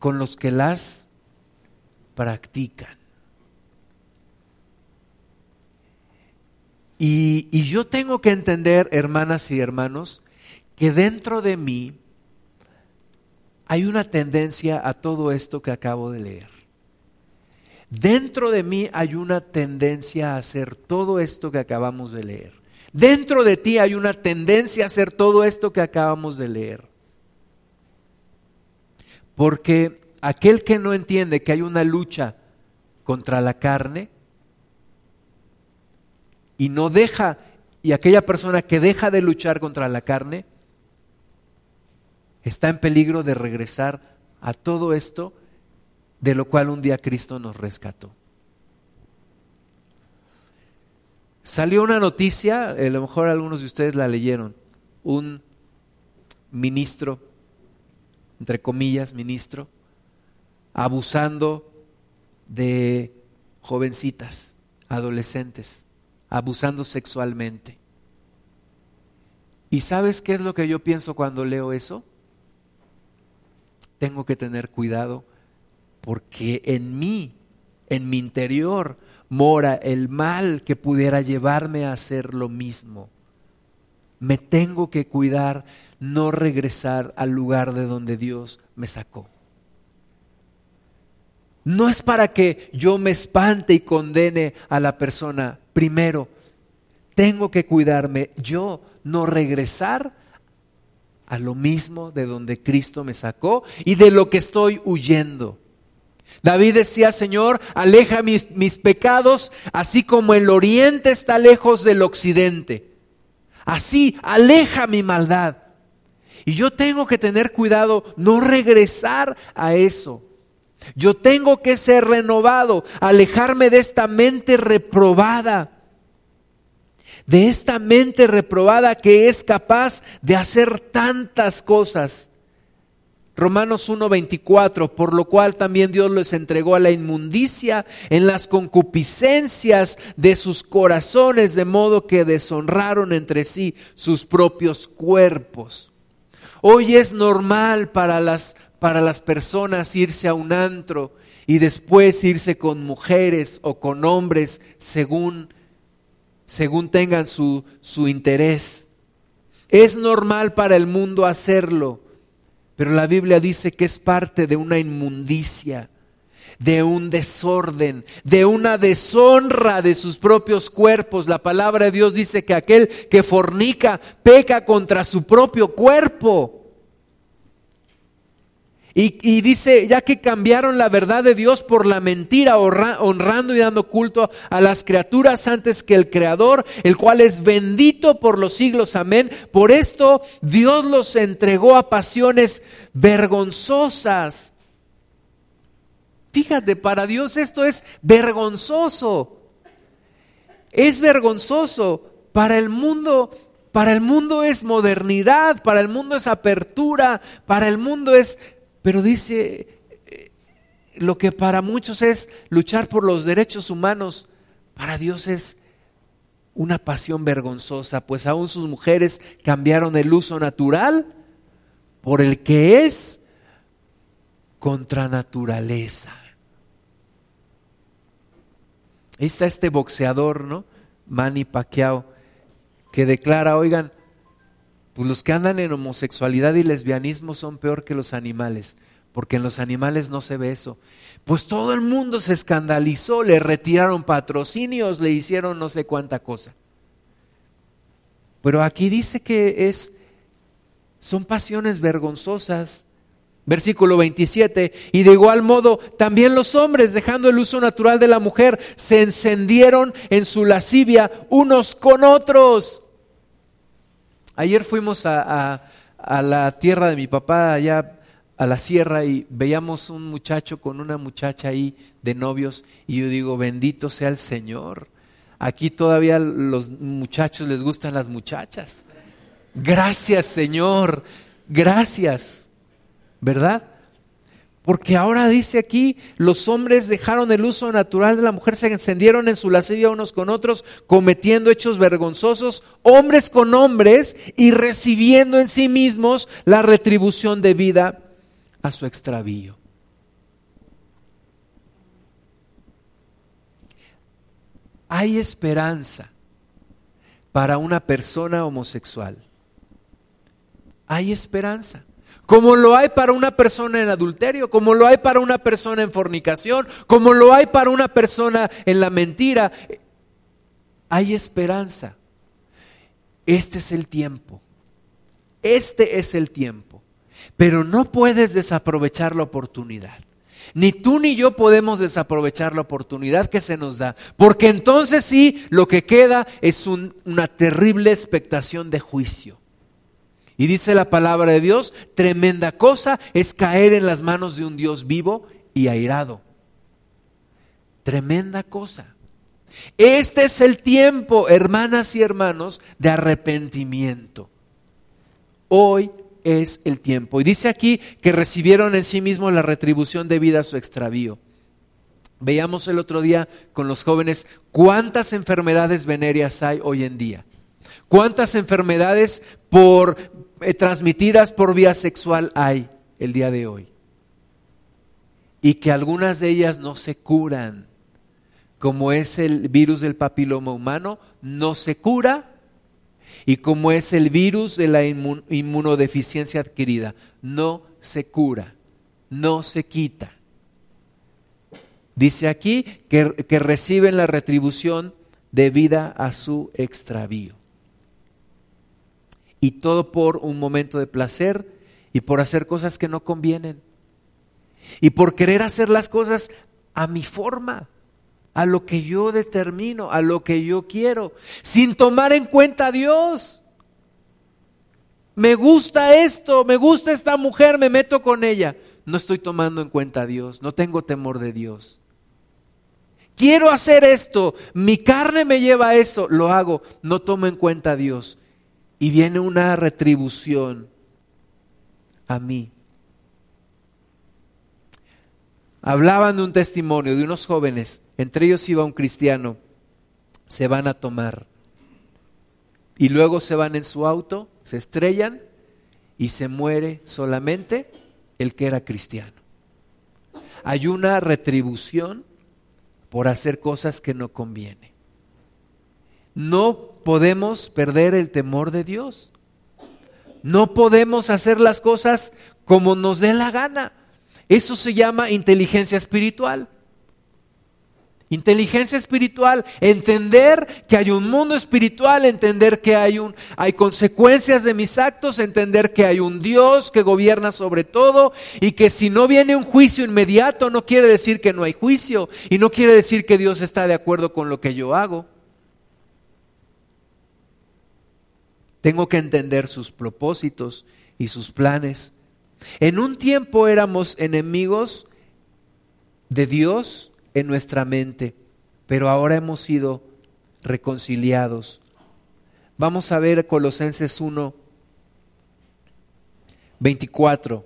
con los que las practican. Y, yo tengo que entender, hermanas y hermanos, que dentro de mí hay una tendencia a todo esto que acabo de leer. Dentro de mí hay una tendencia a hacer todo esto que acabamos de leer. Dentro de ti hay una tendencia a hacer todo esto que acabamos de leer. Porque aquel que no entiende que hay una lucha contra la carne y no deja, y aquella persona que deja de luchar contra la carne, está en peligro de regresar a todo esto de lo cual un día Cristo nos rescató. Salió una noticia, a lo mejor algunos de ustedes la leyeron, un ministro, entre comillas, ministro, abusando de jovencitas, adolescentes, abusando sexualmente. ¿Y sabes qué es lo que yo pienso cuando leo eso? Tengo que tener cuidado porque en mí, en mi interior, mora el mal que pudiera llevarme a hacer lo mismo. Me tengo que cuidar, no regresar al lugar de donde Dios me sacó. No es para que yo me espante y condene a la persona. Primero, tengo que cuidarme yo, no regresar a lo mismo de donde Cristo me sacó y de lo que estoy huyendo. David decía, Señor, aleja mis, mis, pecados, así como el oriente está lejos del occidente. Así, aleja mi maldad. Y yo tengo que tener cuidado, no regresar a eso. Yo tengo que ser renovado, alejarme de esta mente reprobada, de esta mente reprobada que es capaz de hacer tantas cosas Romanos 1:24, por lo cual también Dios les entregó a la inmundicia en las concupiscencias de sus corazones, de modo que deshonraron entre sí sus propios cuerpos. Hoy es normal para las, para las personas irse a un antro y después irse con mujeres o con hombres según, según tengan su, su interés. Es normal para el mundo hacerlo. Pero la Biblia dice que es parte de una inmundicia, de un desorden, de una deshonra de sus propios cuerpos. La palabra de Dios dice que aquel que fornica peca contra su propio cuerpo. Y, dice, ya que cambiaron la verdad de Dios por la mentira, honrando y dando culto a las criaturas antes que el Creador, el cual es bendito por los siglos, amén. Por esto Dios los entregó a pasiones vergonzosas. Fíjate, para Dios esto es vergonzoso. Es vergonzoso. Para el mundo para el mundo es modernidad, para el mundo es apertura, para el mundo es pero dice, eh, lo que para muchos es luchar por los derechos humanos, para Dios es una pasión vergonzosa, pues aún sus mujeres cambiaron el uso natural por el que es contra naturaleza. Ahí está este boxeador, ¿no? Manny Pacquiao, que declara, oigan, pues los que andan en homosexualidad y lesbianismo son peor que los animales, porque en los animales no se ve eso. Pues todo el mundo se escandalizó, le retiraron patrocinios, le hicieron no sé cuánta cosa. Pero aquí dice que es son pasiones vergonzosas. Versículo 27, y de igual modo también los hombres, dejando el uso natural de la mujer, se encendieron en su lascivia unos con otros Ayer fuimos a, la tierra de mi papá, allá a la sierra, y veíamos un muchacho con una muchacha ahí de novios, y yo digo, bendito sea el Señor. Aquí todavía los muchachos les gustan las muchachas. Gracias Señor, gracias, ¿verdad? Porque ahora dice aquí, los hombres dejaron el uso natural de la mujer, se encendieron en su lascivia unos con otros, cometiendo hechos vergonzosos, hombres con hombres, y recibiendo en sí mismos la retribución debida a su extravío. Hay esperanza para una persona homosexual. Hay esperanza. Como lo hay para una persona en adulterio, como lo hay para una persona en fornicación, como lo hay para una persona en la mentira. Hay esperanza. Este es el tiempo. Este es el tiempo. Pero no puedes desaprovechar la oportunidad. Ni tú ni yo podemos desaprovechar la oportunidad que se nos da, porque entonces sí, lo que queda es una terrible expectación de juicio. Y dice la palabra de Dios, tremenda cosa es caer en las manos de un Dios vivo y airado. Tremenda cosa. Este es el tiempo, hermanas y hermanos, de arrepentimiento. Hoy es el tiempo. Y dice aquí que recibieron en sí mismos la retribución debida a su extravío. Veíamos el otro día con los jóvenes cuántas enfermedades venéreas hay hoy en día. Cuántas enfermedades por, transmitidas por vía sexual hay el día de hoy. Y que algunas de ellas no se curan, como es el virus del papiloma humano, no se cura y como es el virus de la inmunodeficiencia adquirida, no se cura, no se quita. Dice aquí que, que reciben la retribución debida a su extravío. Y todo por un momento de placer y por hacer cosas que no convienen. Y por querer hacer las cosas a mi forma a lo que yo determino, a lo que yo quiero, sin tomar en cuenta a Dios. Me gusta esto, me gusta esta mujer, me meto con ella. No estoy tomando en cuenta a Dios, no tengo temor de Dios. Quiero hacer esto, mi carne me lleva a eso, lo hago, no tomo en cuenta a Dios. Y viene una retribución a mí. Hablaban de un testimonio de unos jóvenes, entre ellos iba un cristiano, se van a tomar y luego se van en su auto, se estrellan y se muere solamente el que era cristiano. Hay una retribución por hacer cosas que no conviene. No podemos perder el temor de Dios. No podemos hacer las cosas como nos dé la gana. Eso se llama inteligencia espiritual. Inteligencia espiritual, entender que hay un mundo espiritual, entender que hay, un, hay consecuencias de mis actos, entender que hay un Dios que gobierna sobre todo y que si no viene un juicio inmediato no quiere decir que no hay juicio y no quiere decir que Dios está de acuerdo con lo que yo hago. Tengo que entender sus propósitos y sus planes en un tiempo éramos enemigos de Dios en nuestra mente, pero ahora hemos sido reconciliados. Vamos a ver Colosenses 1, 24.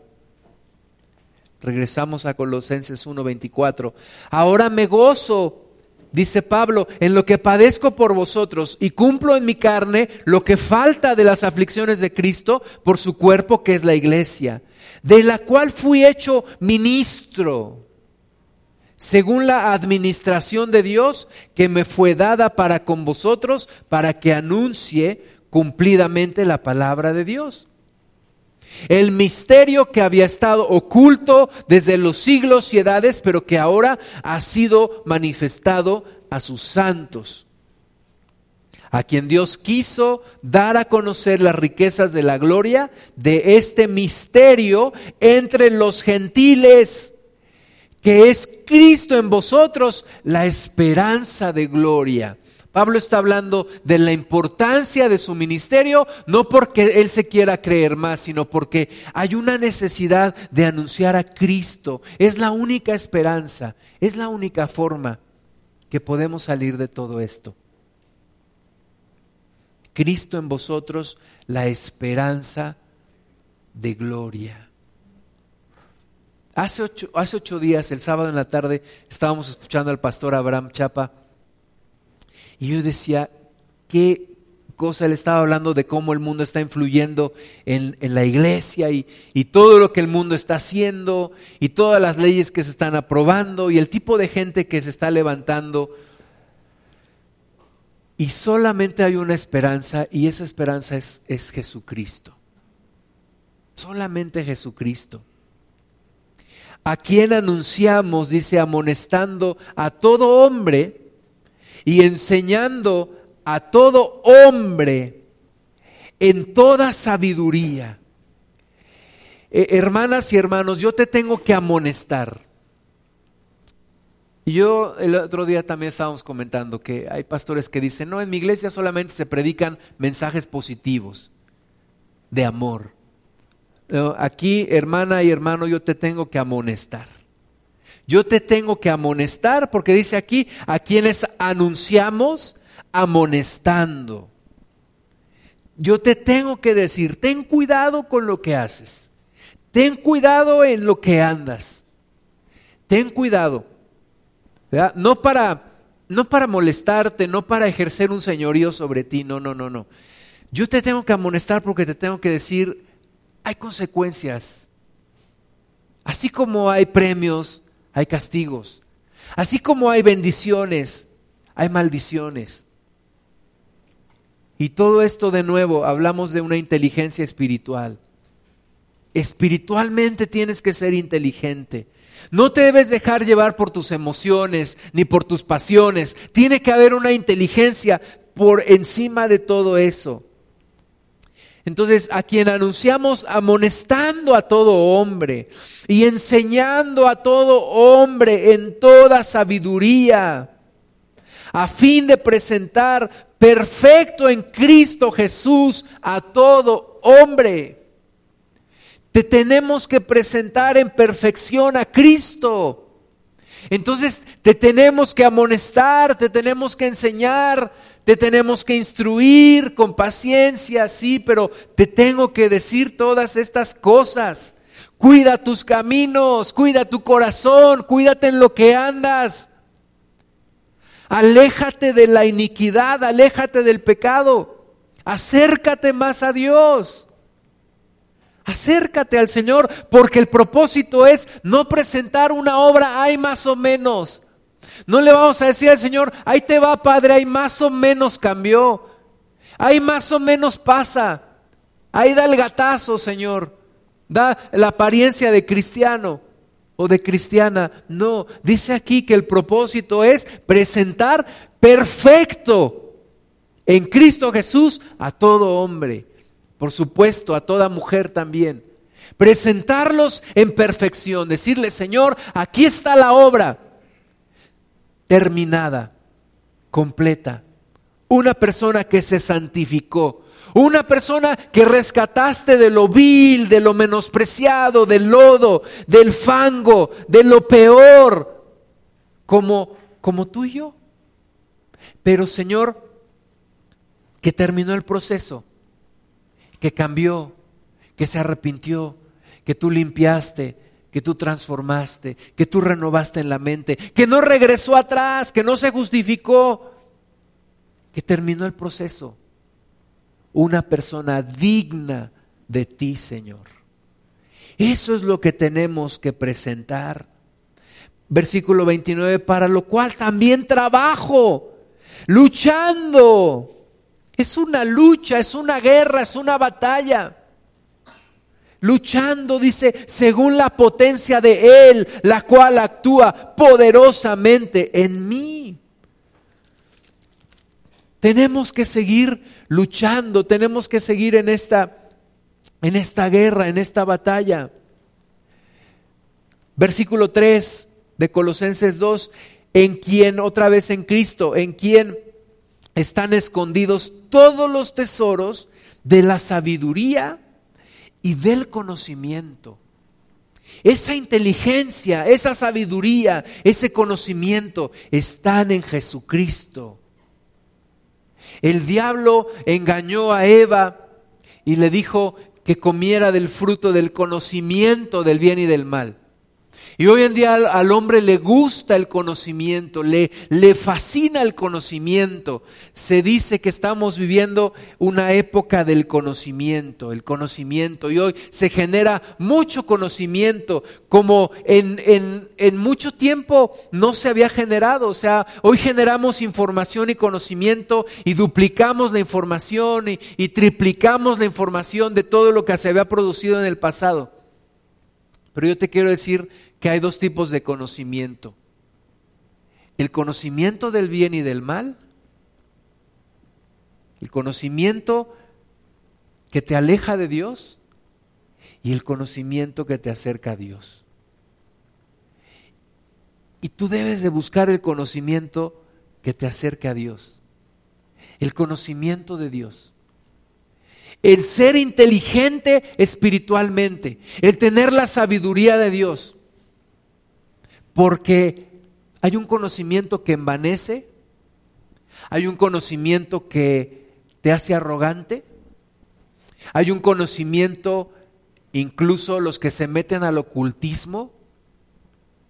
Regresamos a Colosenses 1, 24. Ahora me gozo dice Pablo, en lo que padezco por vosotros y cumplo en mi carne lo que falta de las aflicciones de Cristo por su cuerpo que es la iglesia, de la cual fui hecho ministro, según la administración de Dios que me fue dada para con vosotros, para que anuncie cumplidamente la palabra de Dios. El misterio que había estado oculto desde los siglos y edades, pero que ahora ha sido manifestado a sus santos, a quien Dios quiso dar a conocer las riquezas de la gloria de este misterio entre los gentiles, que es Cristo en vosotros, la esperanza de gloria. Pablo está hablando de la importancia de su ministerio, no porque él se quiera creer más, sino porque hay una necesidad de anunciar a Cristo. Es la única esperanza, es la única forma que podemos salir de todo esto. Cristo en vosotros, la esperanza de gloria. Hace ocho, hace ocho días, el sábado en la tarde, estábamos escuchando al pastor Abraham Chapa y yo decía, qué cosa, él estaba hablando de cómo el mundo está influyendo en, la iglesia y, y, todo lo que el mundo está haciendo y todas las leyes que se están aprobando y el tipo de gente que se está levantando. Y solamente hay una esperanza y esa esperanza es, es Jesucristo. Solamente Jesucristo. A quien anunciamos, dice, amonestando a todo hombre y enseñando a todo hombre en toda sabiduría. Eh, hermanas y hermanos, yo te tengo que amonestar. Y yo el otro día también estábamos comentando que hay pastores que dicen, no, en mi iglesia solamente se predican mensajes positivos, de amor. aquí, hermana y hermano, yo te tengo que amonestar. Yo te tengo que amonestar porque dice aquí, a quienes anunciamos amonestando. Yo te tengo que decir, ten cuidado con lo que haces. Ten cuidado en lo que andas. Ten cuidado. No para no para molestarte, no para ejercer un señorío sobre ti, no, no, no, no. Yo te tengo que amonestar porque te tengo que decir, hay consecuencias. Así como hay premios, hay castigos. Así como hay bendiciones, hay maldiciones. Y todo esto de nuevo, hablamos de una inteligencia espiritual. Espiritualmente tienes que ser inteligente. No te debes dejar llevar por tus emociones ni por tus pasiones. Tiene que haber una inteligencia por encima de todo eso. Entonces, a quien anunciamos amonestando a todo hombre y enseñando a todo hombre en toda sabiduría, a fin de presentar perfecto en Cristo Jesús a todo hombre. Te tenemos que presentar en perfección a Cristo. Entonces te tenemos que amonestar, te tenemos que enseñar, te tenemos que instruir con paciencia, sí, pero te tengo que decir todas estas cosas. Cuida tus caminos, cuida tu corazón, cuídate en lo que andas. Aléjate de la iniquidad, aléjate del pecado. Acércate más a Dios. Acércate al Señor porque el propósito es no presentar una obra, hay más o menos. No le vamos a decir al Señor, ahí te va Padre, hay más o menos cambió. Ahí más o menos pasa. Ahí da el gatazo, Señor. Da la apariencia de cristiano o de cristiana. No, dice aquí que el propósito es presentar perfecto en Cristo Jesús a todo hombre, por supuesto a toda mujer también. Presentarlos en perfección, decirle, Señor, aquí está la obra terminada, completa. Una persona que se santificó, una persona que rescataste de lo vil, de lo menospreciado, del lodo, del fango, de lo peor, como, como tú y yo. Pero Señor, que terminó el proceso, que cambió, que se arrepintió, que tú limpiaste, que tú transformaste, que tú renovaste en la mente, que no regresó atrás, que no se justificó, que terminó el proceso una persona digna de ti, Señor. Eso es lo que tenemos que presentar. Versículo 29, para lo cual también trabajo, luchando. Es una lucha, es una guerra, es una batalla. Luchando, dice, según la potencia de Él, la cual actúa poderosamente en mí. Tenemos que seguir luchando, tenemos que seguir en esta, en esta guerra, en esta batalla. Versículo 3 de Colosenses 2, en quien, otra vez en Cristo, en quien están escondidos todos los tesoros de la sabiduría y del conocimiento. Esa inteligencia, esa sabiduría, ese conocimiento están en Jesucristo. El diablo engañó a Eva y le dijo que comiera del fruto del conocimiento del bien y del mal. Y hoy en día al, hombre le gusta el conocimiento, le, le fascina el conocimiento. Se dice que estamos viviendo una época del conocimiento, el conocimiento. Y hoy se genera mucho conocimiento como en, en, en mucho tiempo no se había generado. O sea, hoy generamos información y conocimiento y duplicamos la información y, y triplicamos la información de todo lo que se había producido en el pasado. Pero yo te quiero decir que hay dos tipos de conocimiento. El conocimiento del bien y del mal. El conocimiento que te aleja de Dios y el conocimiento que te acerca a Dios. Y tú debes de buscar el conocimiento que te acerque a Dios. El conocimiento de Dios. El ser inteligente espiritualmente. El tener la sabiduría de Dios. Porque hay un conocimiento que envanece, hay un conocimiento que te hace arrogante, hay un conocimiento, incluso los que se meten al ocultismo,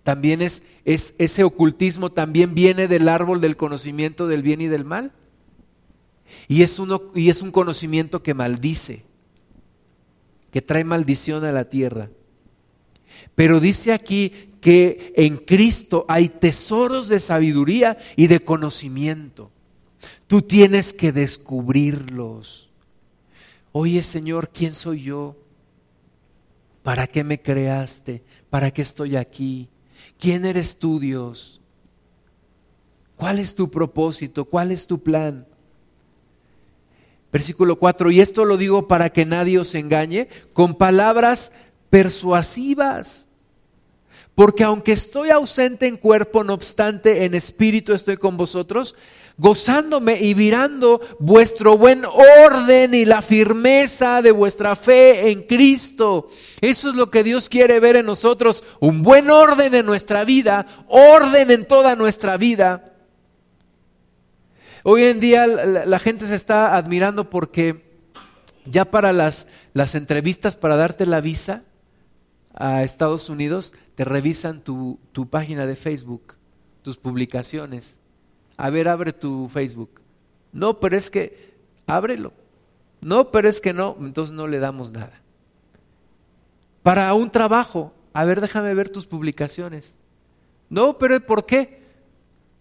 también es, es, ese ocultismo también viene del árbol del conocimiento del bien y del mal. Y es, uno, y es un conocimiento que maldice, que trae maldición a la tierra. Pero dice aquí que en Cristo hay tesoros de sabiduría y de conocimiento. Tú tienes que descubrirlos. Oye Señor, ¿quién soy yo? ¿Para qué me creaste? ¿Para qué estoy aquí? ¿Quién eres tú, Dios? ¿Cuál es tu propósito? ¿Cuál es tu plan? Versículo 4, y esto lo digo para que nadie os engañe, con palabras persuasivas porque aunque estoy ausente en cuerpo, no obstante en espíritu estoy con vosotros, gozándome y mirando vuestro buen orden y la firmeza de vuestra fe en Cristo. Eso es lo que Dios quiere ver en nosotros, un buen orden en nuestra vida, orden en toda nuestra vida. Hoy en día la, gente se está admirando porque ya para las, las entrevistas, para darte la visa a Estados Unidos, te revisan tu, tu página de Facebook, tus publicaciones. A ver, abre tu Facebook. No, pero es que, ábrelo. No, pero es que no, entonces no le damos nada. Para un trabajo, a ver, déjame ver tus publicaciones. No, pero ¿por qué?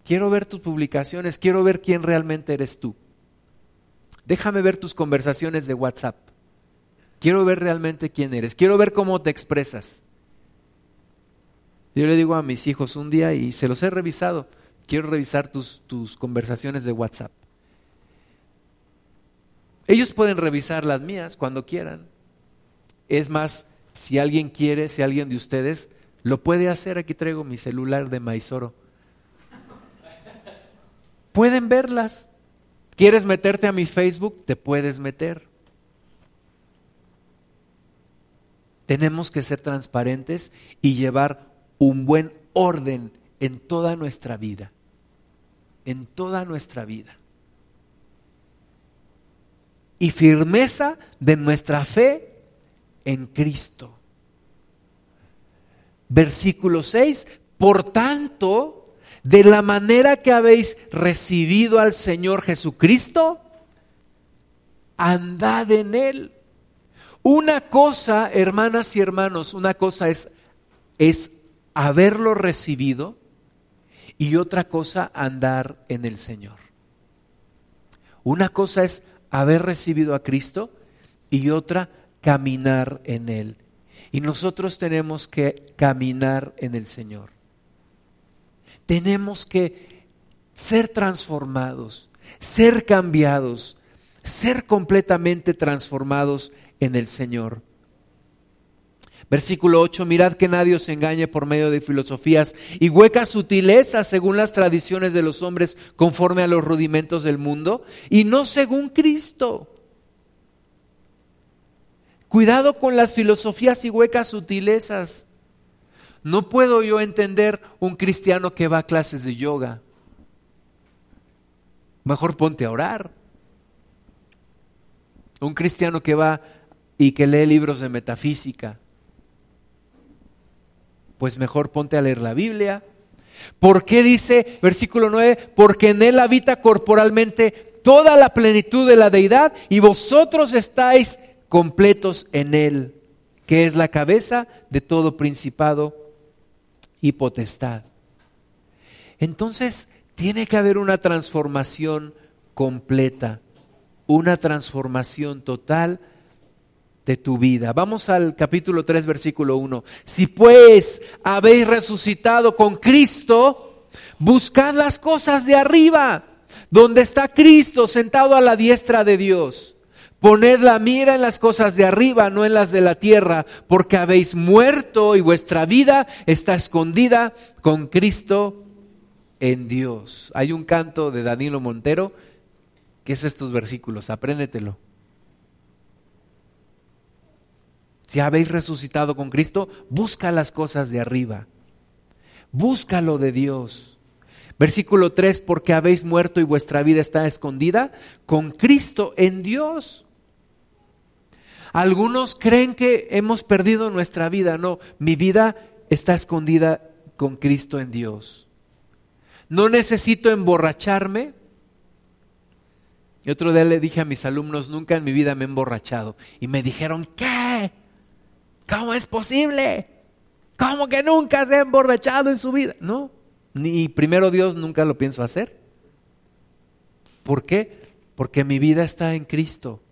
Quiero ver tus publicaciones, quiero ver quién realmente eres tú. Déjame ver tus conversaciones de WhatsApp. Quiero ver realmente quién eres. Quiero ver cómo te expresas. Yo le digo a mis hijos un día y se los he revisado, quiero revisar tus, tus conversaciones de WhatsApp. Ellos pueden revisar las mías cuando quieran. Es más, si alguien quiere, si alguien de ustedes lo puede hacer, aquí traigo mi celular de Maizoro. Pueden verlas. ¿Quieres meterte a mi Facebook? Te puedes meter. Tenemos que ser transparentes y llevar un buen orden en toda nuestra vida, en toda nuestra vida. Y firmeza de nuestra fe en Cristo. Versículo 6, por tanto, de la manera que habéis recibido al Señor Jesucristo, andad en Él. Una cosa, hermanas y hermanos, una cosa es, es haberlo recibido y otra cosa andar en el Señor. Una cosa es haber recibido a Cristo y otra caminar en Él. Y nosotros tenemos que caminar en el Señor. Tenemos que ser transformados, ser cambiados, ser completamente transformados en el Señor. Versículo 8, mirad que nadie os engañe por medio de filosofías y huecas sutilezas según las tradiciones de los hombres conforme a los rudimentos del mundo y no según Cristo. Cuidado con las filosofías y huecas sutilezas. No puedo yo entender un cristiano que va a clases de yoga. Mejor ponte a orar. Un cristiano que va y que lee libros de metafísica Pues mejor ponte a leer la Biblia. ¿Por qué dice versículo 9? Porque en él habita corporalmente toda la plenitud de la deidad y vosotros estáis completos en él, que es la cabeza de todo principado y potestad. Entonces, tiene que haber una transformación completa, una transformación total de tu vida. Vamos al capítulo 3, versículo 1. Si pues habéis resucitado con Cristo, buscad las cosas de arriba, donde está Cristo sentado a la diestra de Dios. Poned la mira en las cosas de arriba, no en las de la tierra, porque habéis muerto y vuestra vida está escondida con Cristo en Dios. Hay un canto de Danilo Montero que es estos versículos, apréndetelo. Si habéis resucitado con Cristo, busca las cosas de arriba. Búscalo de Dios. Versículo 3, porque habéis muerto y vuestra vida está escondida con Cristo en Dios. Algunos creen que hemos perdido nuestra vida. No, mi vida está escondida con Cristo en Dios. No necesito emborracharme. Y otro día le dije a mis alumnos, nunca en mi vida me he emborrachado. Y me dijeron, ¿qué? ¿Cómo es posible? ¿Cómo que nunca se ha emborrachado en su vida? No, ni primero Dios nunca lo pienso hacer. ¿Por qué? Porque mi vida está en Cristo.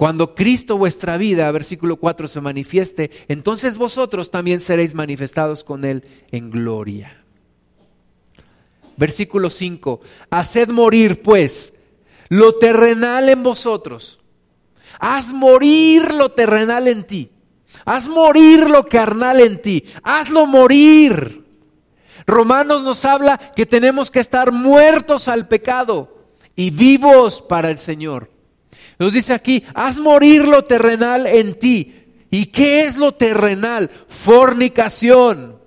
Cuando Cristo vuestra vida, versículo 4, se manifieste, entonces vosotros también seréis manifestados con Él en gloria. Versículo 5. Haced morir pues lo terrenal en vosotros. Haz morir lo terrenal en ti. Haz morir lo carnal en ti. Hazlo morir. Romanos nos habla que tenemos que estar muertos al pecado y vivos para el Señor. Nos dice aquí, haz morir lo terrenal en ti. ¿Y qué es lo terrenal? Fornicación,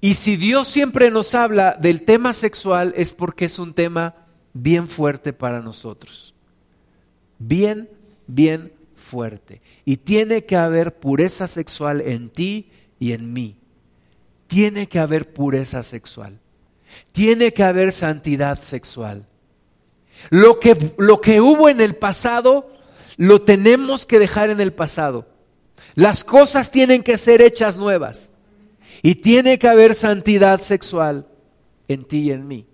y si Dios siempre nos habla del tema sexual es porque es un tema bien fuerte para nosotros. Bien, bien fuerte. Y tiene que haber pureza sexual en ti y en mí. Tiene que haber pureza sexual. Tiene que haber santidad sexual. Lo que, lo que hubo en el pasado, lo tenemos que dejar en el pasado. Las cosas tienen que ser hechas nuevas. Y tiene que haber santidad sexual en ti y en mí.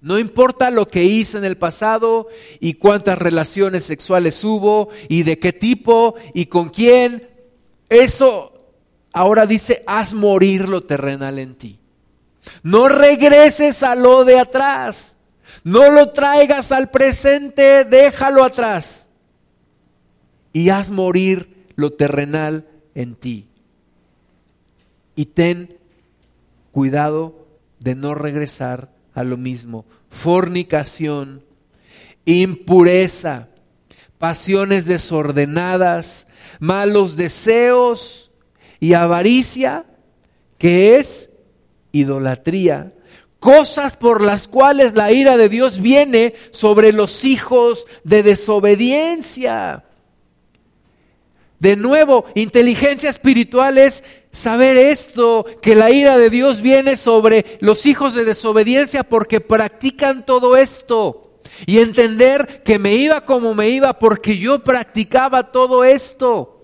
No importa lo que hice en el pasado y cuántas relaciones sexuales hubo y de qué tipo y con quién. Eso ahora dice, haz morir lo terrenal en ti. No regreses a lo de atrás. No lo traigas al presente, déjalo atrás. Y haz morir lo terrenal en ti y ten cuidado de no regresar a lo mismo. Fornicación, impureza, pasiones desordenadas, malos deseos y avaricia, que es idolatría. Cosas por las cuales la ira de Dios viene sobre los hijos de desobediencia. De nuevo, inteligencia espiritual es saber esto, que la ira de Dios viene sobre los hijos de desobediencia porque practican todo esto. Y entender que me iba como me iba porque yo practicaba todo esto.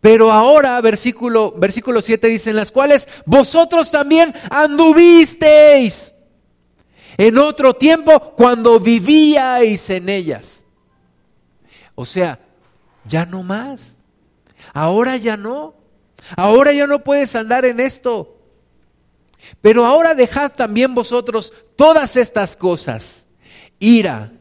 Pero ahora, versículo, versículo 7 dice, en las cuales vosotros también anduvisteis en otro tiempo cuando vivíais en ellas. O sea, ya no más. Ahora ya no. Ahora ya no puedes andar en esto. Pero ahora dejad también vosotros todas estas cosas. Ira,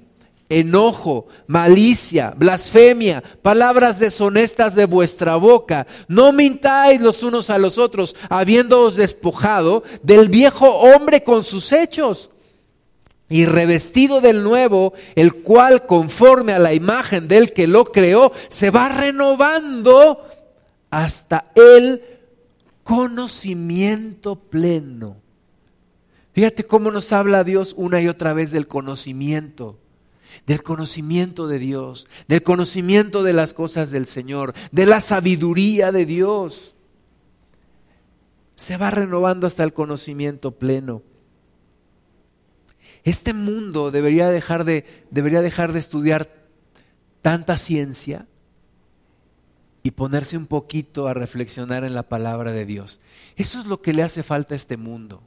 enojo, malicia, blasfemia, palabras deshonestas de vuestra boca. No mintáis los unos a los otros, habiéndoos despojado del viejo hombre con sus hechos y revestido del nuevo, el cual conforme a la imagen del que lo creó, se va renovando hasta el conocimiento pleno. Fíjate cómo nos habla Dios una y otra vez del conocimiento. Del conocimiento de Dios, del conocimiento de las cosas del Señor, de la sabiduría de Dios. Se va renovando hasta el conocimiento pleno. Este mundo debería dejar de, debería dejar de estudiar tanta ciencia y ponerse un poquito a reflexionar en la palabra de Dios. Eso es lo que le hace falta a este mundo.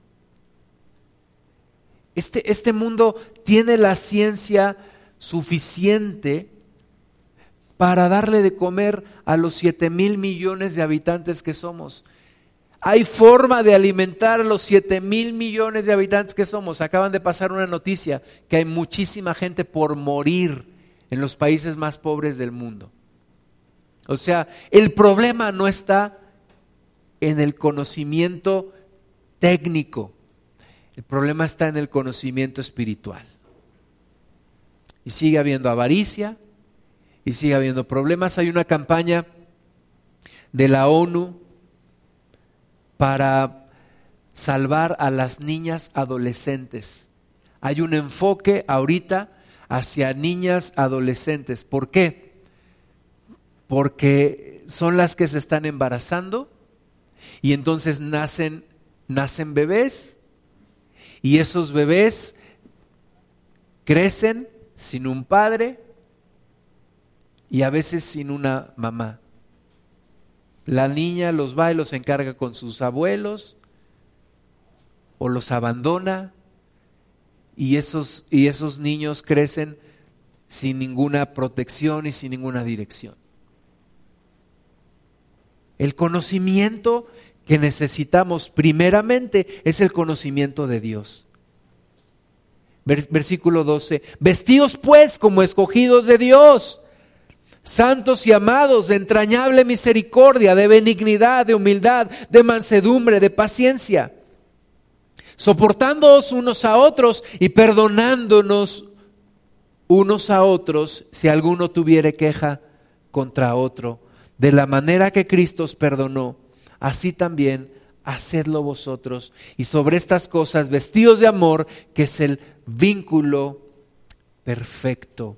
Este, este mundo tiene la ciencia suficiente para darle de comer a los siete mil millones de habitantes que somos. Hay forma de alimentar a los siete mil millones de habitantes que somos. Acaban de pasar una noticia que hay muchísima gente por morir en los países más pobres del mundo. O sea, el problema no está en el conocimiento técnico, el problema está en el conocimiento espiritual. Y sigue habiendo avaricia y sigue habiendo problemas. Hay una campaña de la ONU para salvar a las niñas adolescentes. Hay un enfoque ahorita hacia niñas adolescentes. ¿Por qué? Porque son las que se están embarazando y entonces nacen, nacen bebés y esos bebés crecen sin un padre y a veces sin una mamá. La niña los va y los encarga con sus abuelos o los abandona y esos, y esos niños crecen sin ninguna protección y sin ninguna dirección. El conocimiento que necesitamos primeramente es el conocimiento de Dios. Versículo 12, vestidos pues como escogidos de Dios santos y amados, de entrañable misericordia, de benignidad, de humildad, de mansedumbre, de paciencia, soportándoos unos a otros y perdonándonos unos a otros si alguno tuviere queja contra otro. De la manera que Cristo os perdonó, así también hacedlo vosotros. Y sobre estas cosas, vestidos de amor, que es el vínculo perfecto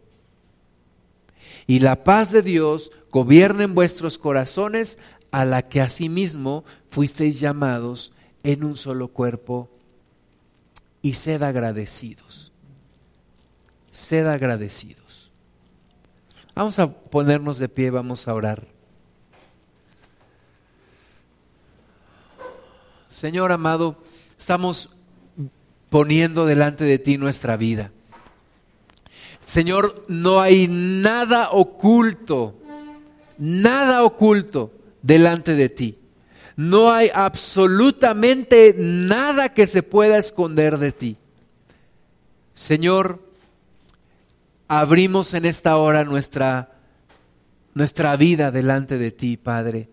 y la paz de Dios gobierne en vuestros corazones, a la que asimismo fuisteis llamados en un solo cuerpo, y sed agradecidos. Sed agradecidos. Vamos a ponernos de pie, vamos a orar. Señor amado, estamos poniendo delante de ti nuestra vida. Señor, no hay nada oculto, nada oculto delante de ti. No hay absolutamente nada que se pueda esconder de ti. Señor, abrimos en esta hora nuestra, nuestra vida delante de ti, Padre,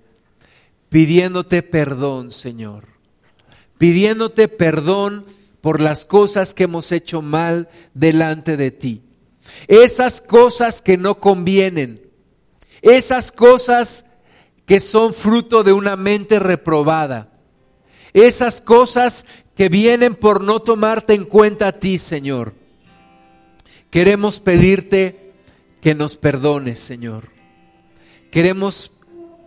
pidiéndote perdón, Señor, pidiéndote perdón por las cosas que hemos hecho mal delante de ti esas cosas que no convienen, esas cosas que son fruto de una mente reprobada, esas cosas que vienen por no tomarte en cuenta a ti, Señor. Queremos pedirte que nos perdones, Señor. Queremos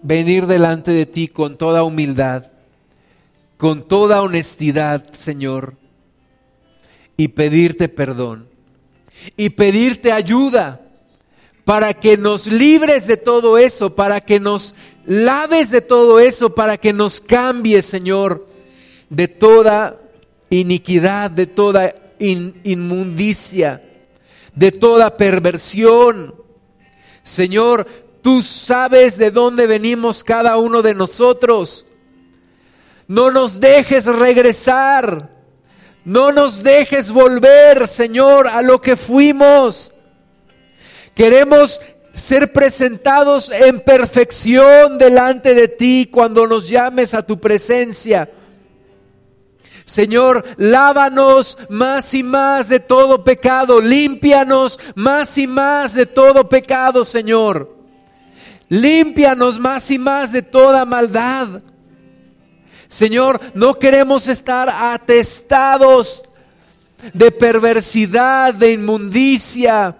venir delante de ti con toda humildad, con toda honestidad, Señor, y pedirte perdón y pedirte ayuda para que nos libres de todo eso, para que nos laves de todo eso, para que nos cambies, Señor, de toda iniquidad, de toda inmundicia, de toda perversión. Señor, tú sabes de dónde venimos cada uno de nosotros. No nos dejes regresar no nos dejes volver, Señor, a lo que fuimos. Queremos ser presentados en perfección delante de ti cuando nos llames a tu presencia. Señor, lávanos más y más de todo pecado, límpianos más y más de todo pecado, Señor. Límpianos más y más de toda maldad. Señor, no queremos estar atestados de perversidad, de inmundicia,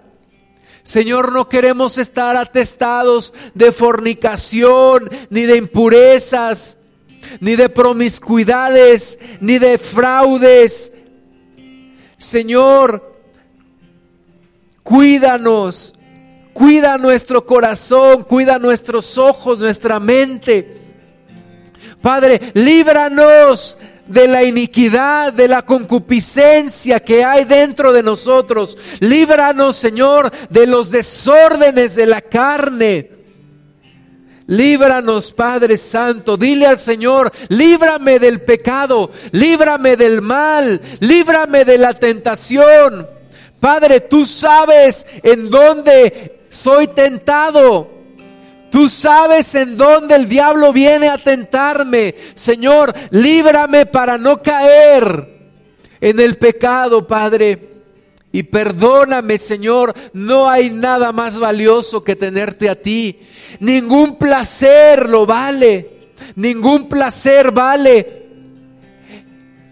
Señor, no queremos estar atestados de fornicación, ni de impurezas, ni de promiscuidades, ni de fraudes. Señor, cuídanos, cuida nuestro corazón, cuida nuestros ojos, nuestra mente. Padre, líbranos de la iniquidad, de la concupiscencia que hay dentro de nosotros. Líbranos, Señor, de los desórdenes de la carne. Líbranos, Padre Santo. Dile al Señor, líbrame del pecado, líbrame del mal, líbrame de la tentación. Padre, tú sabes en dónde soy tentado. Tú sabes en dónde el diablo viene a tentarme. Señor, líbrame para no caer en el pecado, Padre. Y perdóname, Señor, no hay nada más valioso que tenerte a ti. Ningún placer lo vale. Ningún placer vale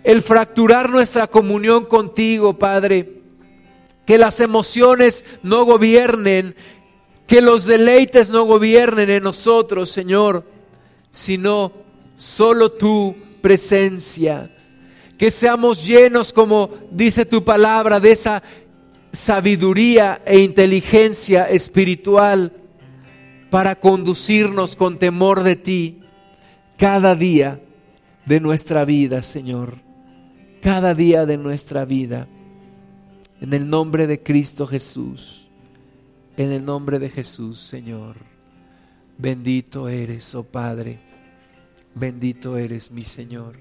el fracturar nuestra comunión contigo, Padre. Que las emociones no gobiernen que los deleites no gobiernen en nosotros, Señor, sino solo tu presencia. Que seamos llenos, como dice tu palabra, de esa sabiduría e inteligencia espiritual para conducirnos con temor de ti cada día de nuestra vida, Señor. Cada día de nuestra vida. En el nombre de Cristo Jesús. En el nombre de Jesús, Señor. Bendito eres, oh Padre. Bendito eres, mi Señor.